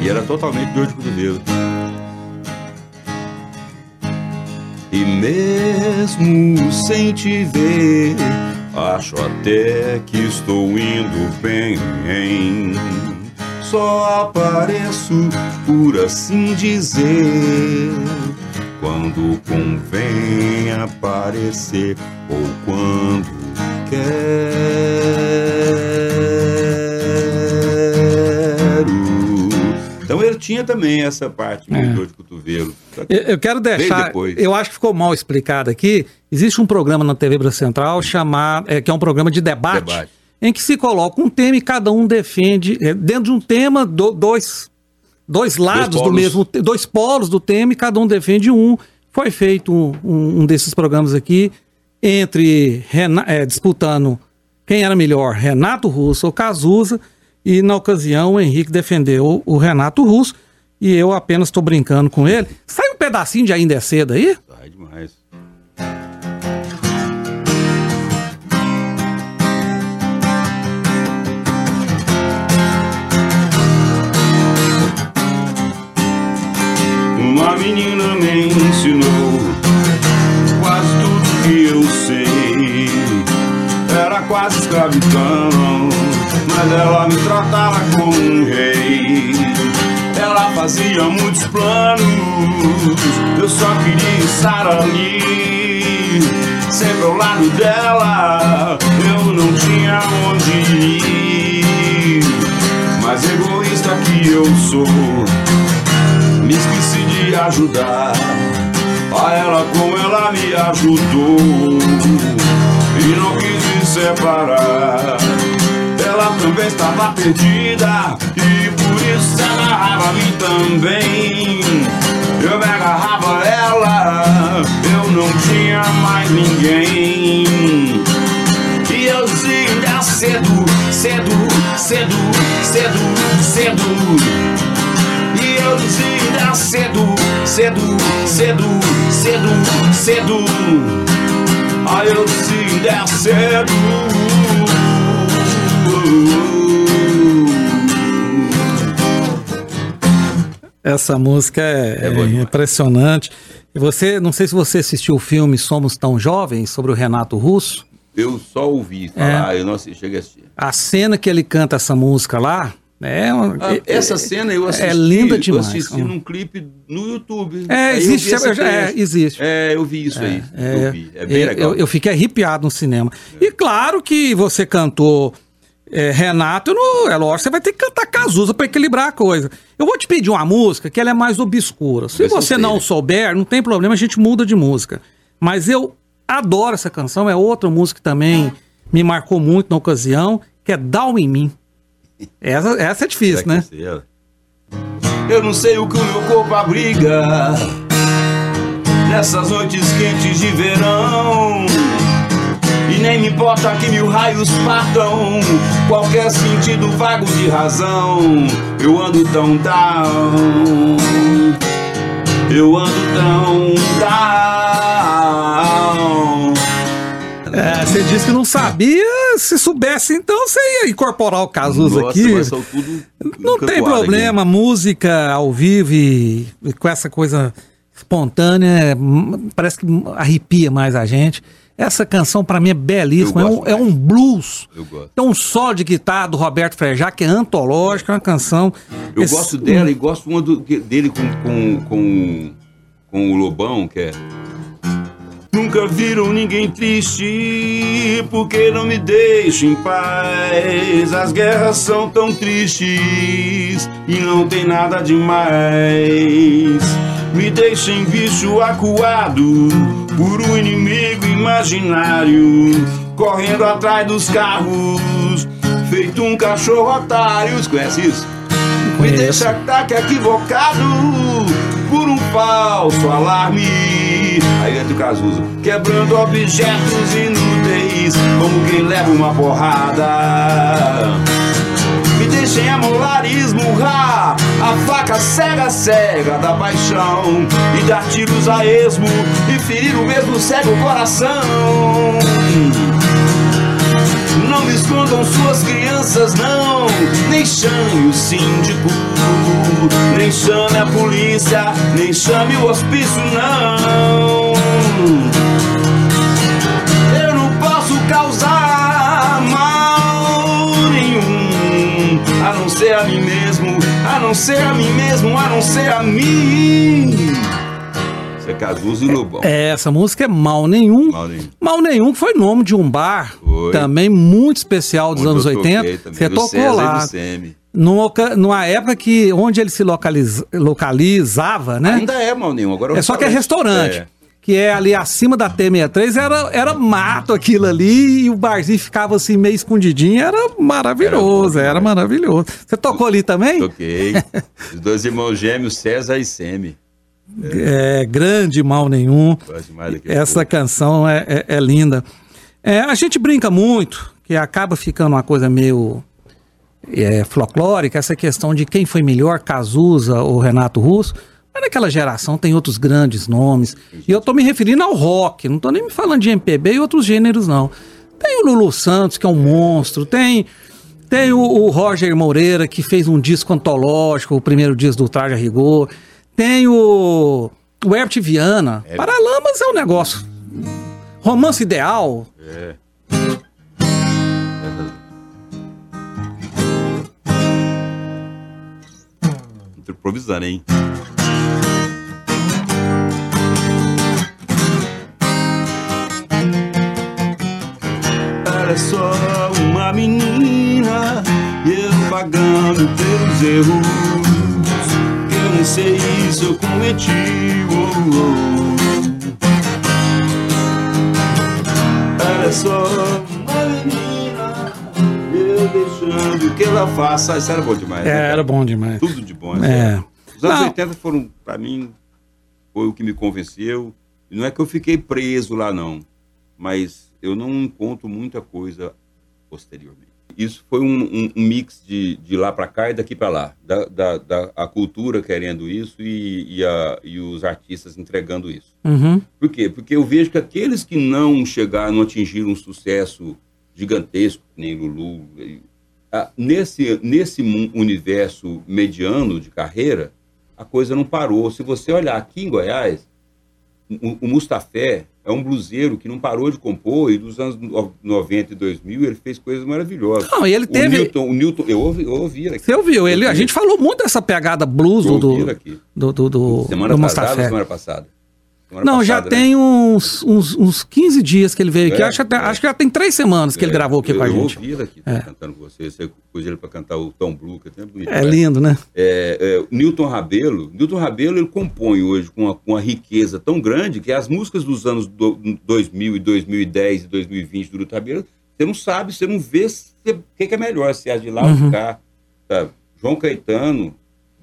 E era totalmente de cotovelo. E mesmo sem te ver, acho até que estou indo bem. Só apareço por assim dizer. Quando convém aparecer ou quando quero. Tinha também essa parte É. de dor de cotovelo. Eu, eu quero deixar, eu acho que ficou mal explicado aqui. Existe um programa na TV Brasil Central chamado, é, que é um programa de debate, Debate. em que se coloca um tema e cada um defende, é, dentro de um tema, do- dois, dois lados do polos. mesmo, dois polos do tema e cada um defende um. Foi feito um, um- desses programas aqui entre Rena- é, disputando quem era melhor, Renato Russo ou Cazuza, e na ocasião o Henrique defendeu o Renato Russo e eu apenas estou brincando com ele. Sai um pedacinho de Ainda é Cedo aí? Ai, demais. Uma menina me ensinou quase tudo que eu sei. Era quase escravidão, mas ela me tratava como um rei. Ela fazia muitos planos, eu só queria estar ali, sempre ao lado dela. Eu não tinha onde ir, mas egoísta que eu sou, me esqueci de ajudar a ela como ela me ajudou e não quis me separar. Ela também estava perdida e por isso se agarrava a mim também. Eu me agarrava a ela, eu não tinha mais ninguém. E eu dizia cedo, cedo, cedo, cedo, cedo. E eu dizia cedo, cedo, cedo, cedo, cedo. Aí eu dizia cedo. Essa música é, É é impressionante. E você, não sei se você assistiu o filme Somos Tão Jovens, sobre o Renato Russo. Eu só ouvi falar, eu não assisti, cheguei a assistir. A cena que ele canta essa música lá é uma, Ah, é- essa cena eu assisti. é linda demais. Eu assisti Hum. num clipe no YouTube. É, eu existe, vi esse é, é, existe. É, eu vi isso aí. É, eu vi. É bem eu- legal. Eu, eu fiquei arrepiado no cinema. E claro que você cantou é, Renato, não- é lógico, você vai ter que cantar Cazuza para equilibrar a coisa. Eu vou te pedir uma música que ela é mais obscura. Se você não souber, não tem problema, a gente muda de música. Mas eu adoro essa canção, é outra música que também me marcou muito na ocasião, que é Down em mim. Essa, essa é difícil, Será né? eu não sei o que o meu corpo abriga Nessas noites quentes de verão nem me importa que mil raios partam. Qualquer sentido vago de razão Eu ando tão down. Eu ando tão down. É, você disse que não sabia, se soubesse então você ia incorporar o Cazuza Nossa, aqui. mas são tudo Não tem problema, música ao vivo e, e com essa coisa espontânea, hum, parece que arrepia mais a gente. Essa canção pra mim é belíssima, é um, é um blues. Eu gosto. Tem um solo de guitarra do Roberto Frejá, que é antológico, é uma canção. Eu Esse- gosto dela e gosto uma do- dele com, com, com, com o Lobão, que é. Nunca viram ninguém triste, porque não me deixa em paz. As guerras são tão tristes e não tem nada demais. Me deixem bicho acuado por um inimigo imaginário, correndo atrás dos carros, feito um cachorro otário. Conhece isso? Me deixa ataque equivocado por um falso alarme. Aí entra o Cazuza, quebrando objetos inúteis, como quem leva uma porrada. Deixem amolar e esmurrar a faca cega, cega da paixão e dar tiros a esmo e ferir o mesmo cego coração. Não escondam suas crianças, não. Nem chame o síndico, nem chame a polícia, nem chame o hospício, não. Ser a mim mesmo, a não ser a mim mesmo, a não ser a mim. Isso é Cazuza e Lobão. É, essa música é Mal Nenhum. Mal Nenhum. Mal Nenhum foi nome de um bar Foi. também muito especial dos Onde anos eu toquei 80. também, Você do tocou César lá. Numa, numa época que onde ele se localiza- localizava, né? Ainda é mal nenhum. Agora É só que é restaurante. É. Que é ali acima da T63, era, era mato aquilo ali e o barzinho ficava assim meio escondidinho, era maravilhoso, Era era, bom maravilhoso. Você tocou ali também? Toquei. Os dois irmãos gêmeos, César e Semi. É, grande mal nenhum. Essa canção é, é- é linda. É, a gente brinca muito, que acaba ficando uma coisa meio é, folclórica, essa questão de quem foi melhor, Cazuza ou Renato Russo. Mas naquela geração tem outros grandes nomes. E eu tô me referindo ao rock, não tô nem me falando de MPB e outros gêneros, não. Tem o Lulu Santos, que é um monstro, tem. Tem o, o Roger Moreira, que fez um disco antológico, o primeiro disco do Traje a Rigor. Tem o, o Herbert Viana. Paralamas é um negócio. Romance Ideal. É. Improvisando, hein? Ela é só uma menina e eu pagando pelos erros que eu nem sei se eu cometi. oh, oh. Ela é só uma menina e eu deixando que ela faça. Isso era bom demais. É, né, era bom demais. Tudo de bom. É. né? Os anos Não. 80 foram, pra mim, foi o que me convenceu. E não é que eu fiquei preso lá, não. Mas eu não encontro muita coisa posteriormente. Isso foi um, um- um mix de, de lá pra cá e daqui pra lá. Da, da- da- a cultura querendo isso e, e a- e os artistas entregando isso. Uhum. Por quê? Porque eu vejo que aqueles que não chegaram, não atingiram um sucesso gigantesco, nem Lulu, nesse, nesse universo mediano de carreira, a coisa não parou. Se você olhar aqui em Goiás, o, o Mustafé é um bluseiro que não parou de compor e dos anos no- 90 e 2000 ele fez coisas maravilhosas. Não, ele O teve- Newton, o Newton eu, ouvi, eu ouvi aqui. Você ouviu? Ele, a gente falou muito dessa pegada blues do, Eu do, ouvi aqui. do, do, do, Semana do passada Mustafé. semana passada? Não, já passada, né? tem uns, uns, uns 15 dias que ele veio aqui. É, acho, até- é. acho que já tem três semanas que ele É, gravou aqui eu, com a eu gente. ouvi ele aqui É. cantando com você. Você pôs ele para cantar o Tom Blue, que é até bonito. É né? lindo, né? É, é, Newton Rabelo, Newton Rabelo ele compõe hoje com uma, com uma riqueza tão grande que as músicas dos anos do, 2000 e 2010 e 2020 do Newton Rabelo, você não sabe, você não vê o que, que é melhor, se é de lá ou de cá. sabe? João Caetano,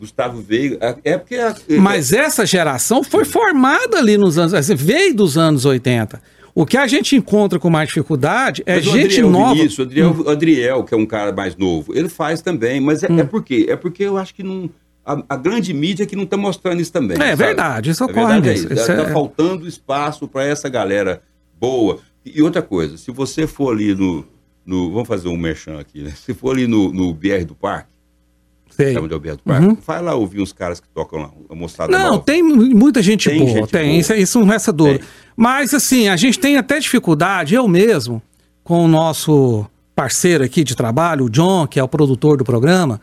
Gustavo Veiga, é é porque... a- Mas essa geração foi formada ali nos anos. assim, veio dos anos 80. O que a gente encontra com mais dificuldade é Mas gente Adriel nova. Hum. Vinícius, o Adriel, o Adriel, que é um cara mais novo, ele faz também, mas é, Hum. é por quê? É porque eu acho que não. A, a grande mídia que não está mostrando isso também. É sabe? verdade, isso ocorre verdade é isso. Isso Está é- faltando espaço para essa galera boa. E, e outra coisa, se você for ali no. no- vamos fazer um merchan aqui, né? Se for ali no, no BR do Parque, Sei. onde é o Parque? Vai lá ouvir uns caras que tocam lá, a moçada Uhum. Não, nova. tem mu- muita gente Tem boa, gente tem, boa. Isso, isso não resta dúvida. Tem. Mas assim, a gente tem até dificuldade, eu mesmo, com o nosso parceiro aqui de trabalho, o John, que é o produtor do programa,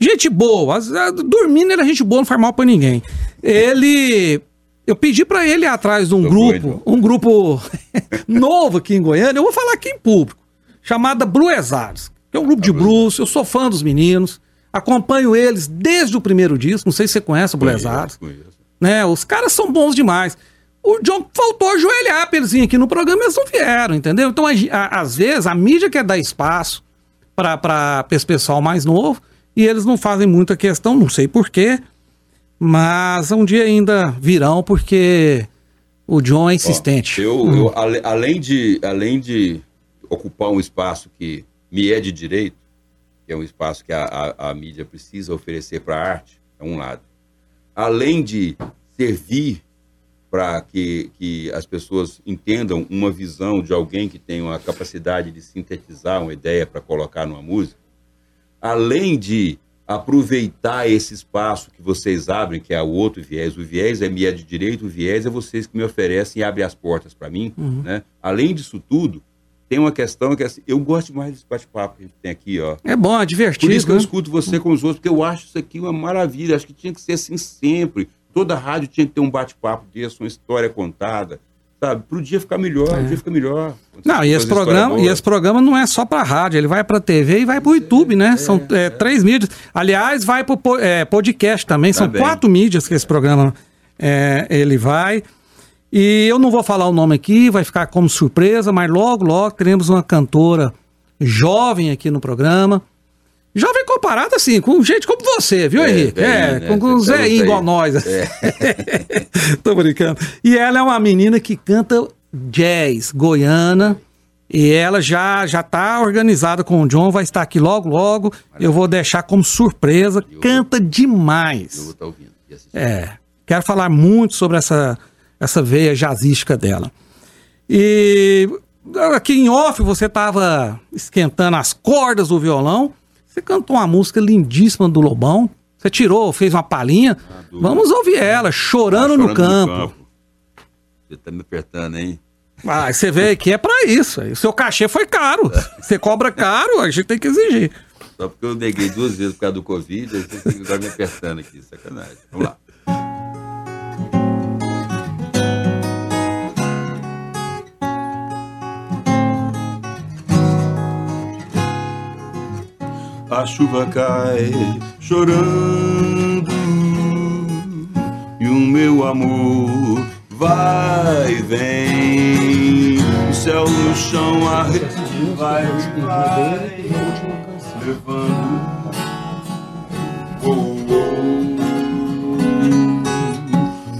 gente boa, dormindo é gente boa, não faz mal pra ninguém. Ele, eu pedi pra ele ir atrás de um Tô grupo, doido. um grupo novo aqui em Goiânia, eu vou falar aqui em público, chamada Bluesados, que é um grupo de blues, eu sou fã dos meninos, acompanho eles desde o primeiro disco, não sei se você conhece o conheço. né? Os caras são bons demais. O John faltou ajoelhar pra eles virem aqui no programa, eles não vieram, entendeu? Então, a- a- às vezes, a mídia quer dar espaço para esse pessoal mais novo e eles não fazem muita questão, não sei porquê, mas um dia ainda virão porque o John é insistente. Ó, eu, eu, ale- além, de, além de ocupar um espaço que me é de direito, que é um espaço que a, a, a mídia precisa oferecer para a arte, é um lado. Além de servir para que, que as pessoas entendam uma visão de alguém que tem uma capacidade de sintetizar uma ideia para colocar numa música, além de aproveitar esse espaço que vocês abrem, que é o outro viés. O viés é me é de direito, o viés é vocês que me oferecem e abrem as portas para mim. Uhum. Né? Além disso tudo, tem uma questão que assim, eu gosto mais desse bate-papo que a gente tem aqui, ó. É bom, é Por divertido. isso que eu né? escuto você com os outros, porque eu acho isso aqui uma maravilha. Acho que tinha que ser assim sempre. Toda rádio tinha que ter um bate-papo desse, uma história contada, sabe? Para o dia ficar melhor, o dia ficar melhor. É. Não, e esse, programa, e esse programa não é só para rádio, ele vai para TV e vai para o YouTube, né? São é, três mídias. Aliás, vai para o podcast também. São Também. quatro mídias que esse programa é, ele vai. E eu não vou falar o nome aqui, vai ficar como surpresa, mas logo, logo teremos uma cantora jovem aqui no programa. Jovem comparado assim, com gente como você, viu, É, Henrique? velhinho, É, né? com, um Você tá Zé aí. igual nós. Tô brincando. E ela é uma menina que canta jazz goiana. E ela já já tá organizada com o John, vai estar aqui logo, logo. Eu vou deixar como surpresa. Canta Eu demais. vou estar ouvindo. e assistindo. É. Quero falar muito sobre essa, essa veia jazzística dela. E aqui em off você tava esquentando as cordas do violão. Você cantou uma música lindíssima do Lobão. Você tirou, fez uma palhinha. dúvida. Vamos ouvir ela, chorando, Tá no, campo. Você tá me apertando, hein? Ah, você vê que é pra isso. O seu cachê foi caro. Você cobra caro, a gente tem que exigir. Só porque eu neguei duas vezes por causa do Covid, você fica agora me apertando aqui, sacanagem. Vamos lá. Chuva cai chorando e o meu amor vai e vem. O céu no chão a vai, vai levando.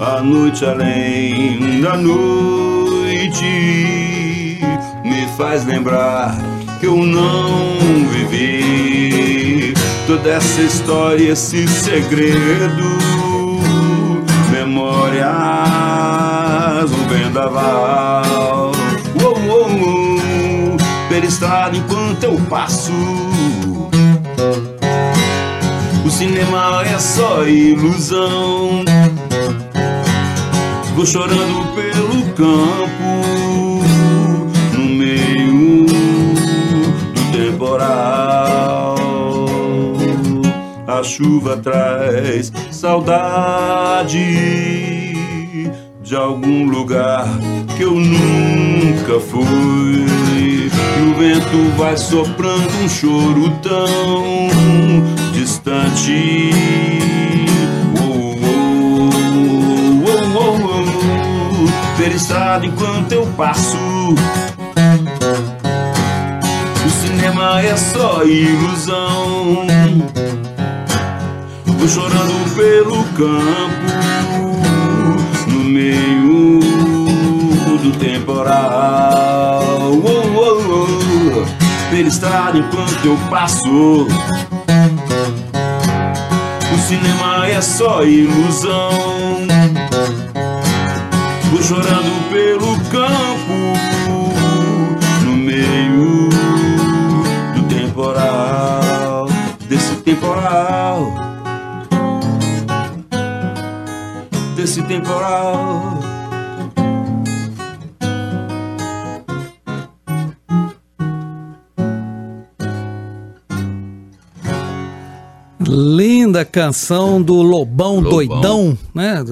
A noite além da noite me faz lembrar que eu não vivi toda essa história, esse segredo. Memórias, um vendaval. Oh, oh. Pela estrada enquanto eu passo. O cinema é só ilusão. Vou chorando pelo campo, A chuva traz saudade de algum lugar que eu nunca fui. E o vento vai soprando um choro tão distante. Oh, oh, oh, enquanto eu passo. O cinema é só ilusão. Vou chorando pelo campo, no meio do temporal. Oh, oh, oh. Pela estrada enquanto eu passo. O cinema é só ilusão. Vou chorando pelo campo, no meio do temporal, desse temporal, temporal. Linda canção do Lobão, Lobão. Doidão, né?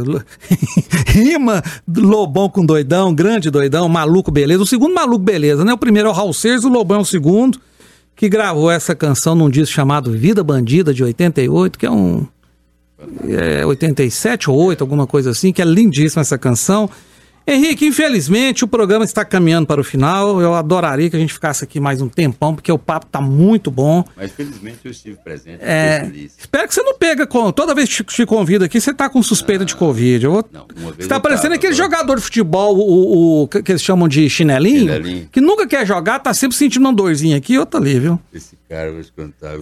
Rima Lobão com Doidão, grande Doidão, Maluco Beleza. O segundo Maluco Beleza, né? O primeiro é o Raul Seixas, o Lobão é o segundo, que gravou essa canção num disco chamado Vida Bandida, de 88, que é um... É 87 ou 8, alguma coisa assim, que é lindíssima essa canção. Henrique, infelizmente o programa está caminhando para o final. Eu adoraria que a gente ficasse aqui mais um tempão, porque o papo tá muito bom. Mas felizmente eu estive presente, É, espero que você não pega com. Toda vez que te, convido aqui, você tá com suspeita de Covid. Eu vou- Não, uma vez você tá eu parecendo aquele agora- jogador de futebol, o, o- que eles chamam de chinelinho, Chinelinho. que nunca quer jogar, tá sempre sentindo uma dorzinha aqui e outra ali, viu? Esse cara, eu vou te contar.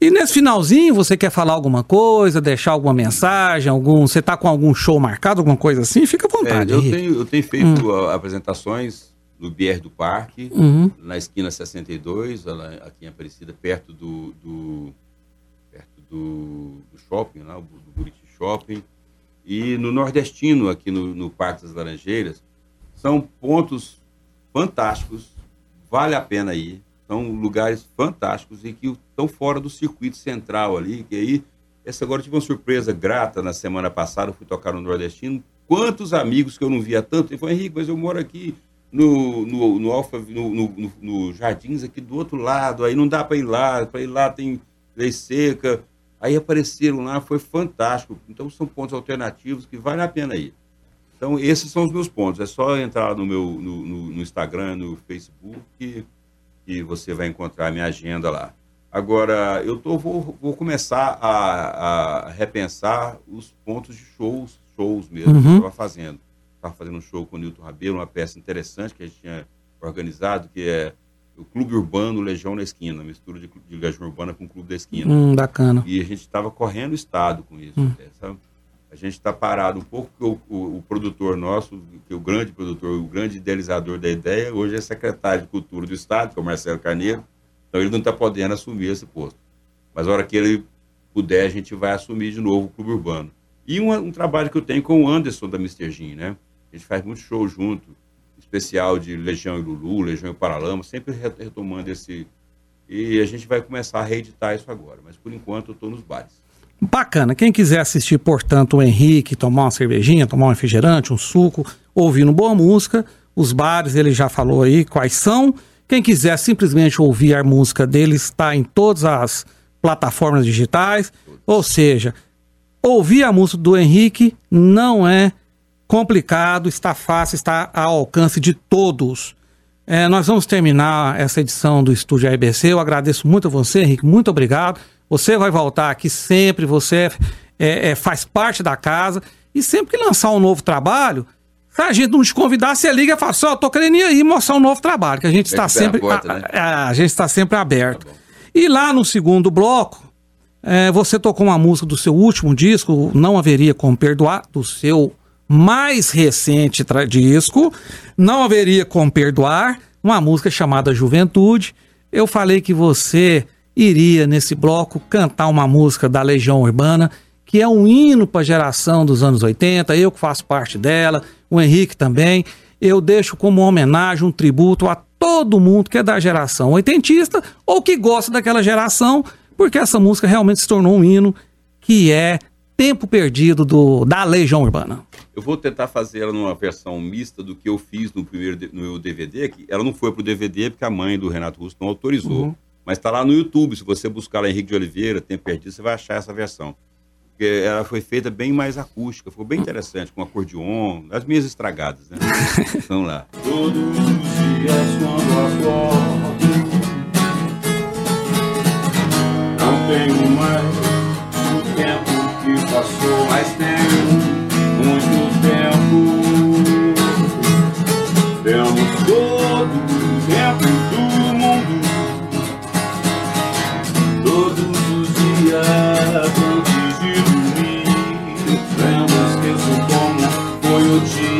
E nesse finalzinho, você quer falar alguma coisa, deixar alguma mensagem, algum. Você tá com algum show marcado, alguma coisa assim? Fica à É, vontade. eu, Henrique. tenho, eu tenho feito ah, apresentações no Bier do Parque, Uhum. na esquina 62, lá aqui em Aparecida, perto do, do- perto do, do shopping, lá, do Buriti Shopping, e no Nordestino, aqui no, no Parque das Laranjeiras. São pontos fantásticos, vale a pena ir. São lugares fantásticos e que estão fora do circuito central ali, que aí, essa agora eu tive uma surpresa grata na semana passada, eu fui tocar no Nordestino, quantos amigos que eu não via tanto, ele falou, Henrique, mas eu moro aqui no, no, no, Alfa, no, no, no, Jardins aqui do outro lado, aí não dá para ir lá, para ir lá tem lei seca, aí apareceram lá, foi fantástico, então são pontos alternativos que vale a pena ir. Então esses são os meus pontos, é só entrar no meu no, no Instagram, no Facebook, que, que você vai encontrar a minha agenda lá. Agora, eu tô, vou, vou começar a, a repensar os pontos de shows, shows mesmo uhum. que eu estava fazendo estava fazendo um show com o Nilton Rabelo, uma peça interessante que a gente tinha organizado, que é o Clube Urbano Legião na Esquina, mistura de, de Legião Urbana com o Clube da Esquina. Hum, bacana. E a gente estava correndo o estado com isso. Hum. Né, a gente está parado um pouco, porque o, o, o, produtor nosso, que o grande produtor, o grande idealizador da ideia, hoje é secretário de Cultura do Estado, que é o Marcelo Carneiro, então ele não está podendo assumir esse posto. Mas a hora que ele puder, a gente vai assumir de novo o Clube Urbano. E um, um trabalho que eu tenho com o Anderson da Mr. Gin, né? A gente faz muito show junto, especial de Legião e Lulu, Legião e Paralama, sempre retomando esse. E a gente vai começar a reeditar isso agora, mas por enquanto eu estou nos bares. Bacana. Quem quiser assistir, portanto, o Henrique, tomar uma cervejinha, tomar um refrigerante, um suco, ouvindo boa música, os bares ele já falou aí quais são. Quem quiser simplesmente ouvir a música dele está em todas as plataformas digitais. Ou seja, ouvir a música do Henrique não é complicado, está fácil, está ao alcance de todos. É, nós vamos terminar essa edição do Estúdio RBC. Eu agradeço muito a você, Henrique. Muito obrigado. Você vai voltar aqui sempre, você é, é, faz parte da casa. E sempre que lançar um novo trabalho, se a gente não te convidar, você liga e fala só, assim, tô querendo ir aí mostrar um novo trabalho, que a gente está sempre. A, porta, né? a, a, gente está sempre aberto. Tá e lá no segundo bloco, é, você tocou uma música do seu último disco, Não Haveria Como Perdoar, do seu mais recente disco, Não Haveria Como Perdoar, uma música chamada Juventude. Eu falei que você iria nesse bloco cantar uma música da Legião Urbana, que é um hino para a geração dos anos 80, eu que faço parte dela, o Henrique também. Eu deixo como homenagem, um tributo a todo mundo que é da geração oitentista ou que gosta daquela geração, porque essa música realmente se tornou um hino que é Tempo Perdido do, da Legião Urbana. Eu vou tentar fazer ela numa versão mista do que eu fiz no primeiro no meu DVD, que ela não foi pro DVD porque a mãe do Renato Russo não autorizou. Uhum. Mas está lá no YouTube, se você buscar lá Henrique de Oliveira, Tempo Perdido, você vai achar essa versão. Porque ela foi feita bem mais acústica, ficou bem interessante, com acordeon, as minhas estragadas, né? Vamos lá. Todos os dias quando acordo, não tenho mais passou, mas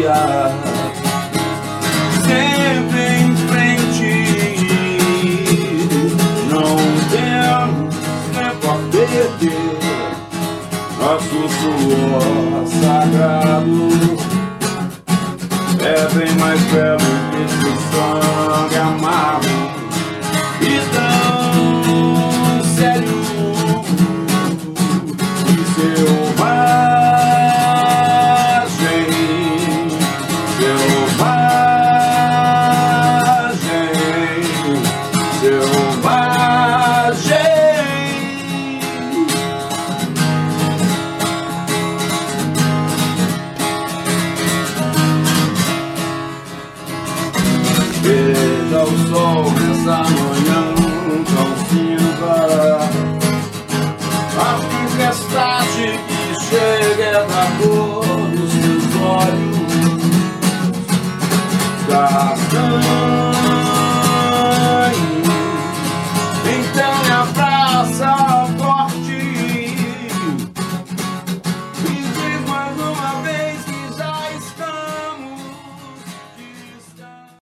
o dia. Sempre em frente, não temos tempo a perder nosso suor sagrado. É bem mais belo que esse sangue amargo uh,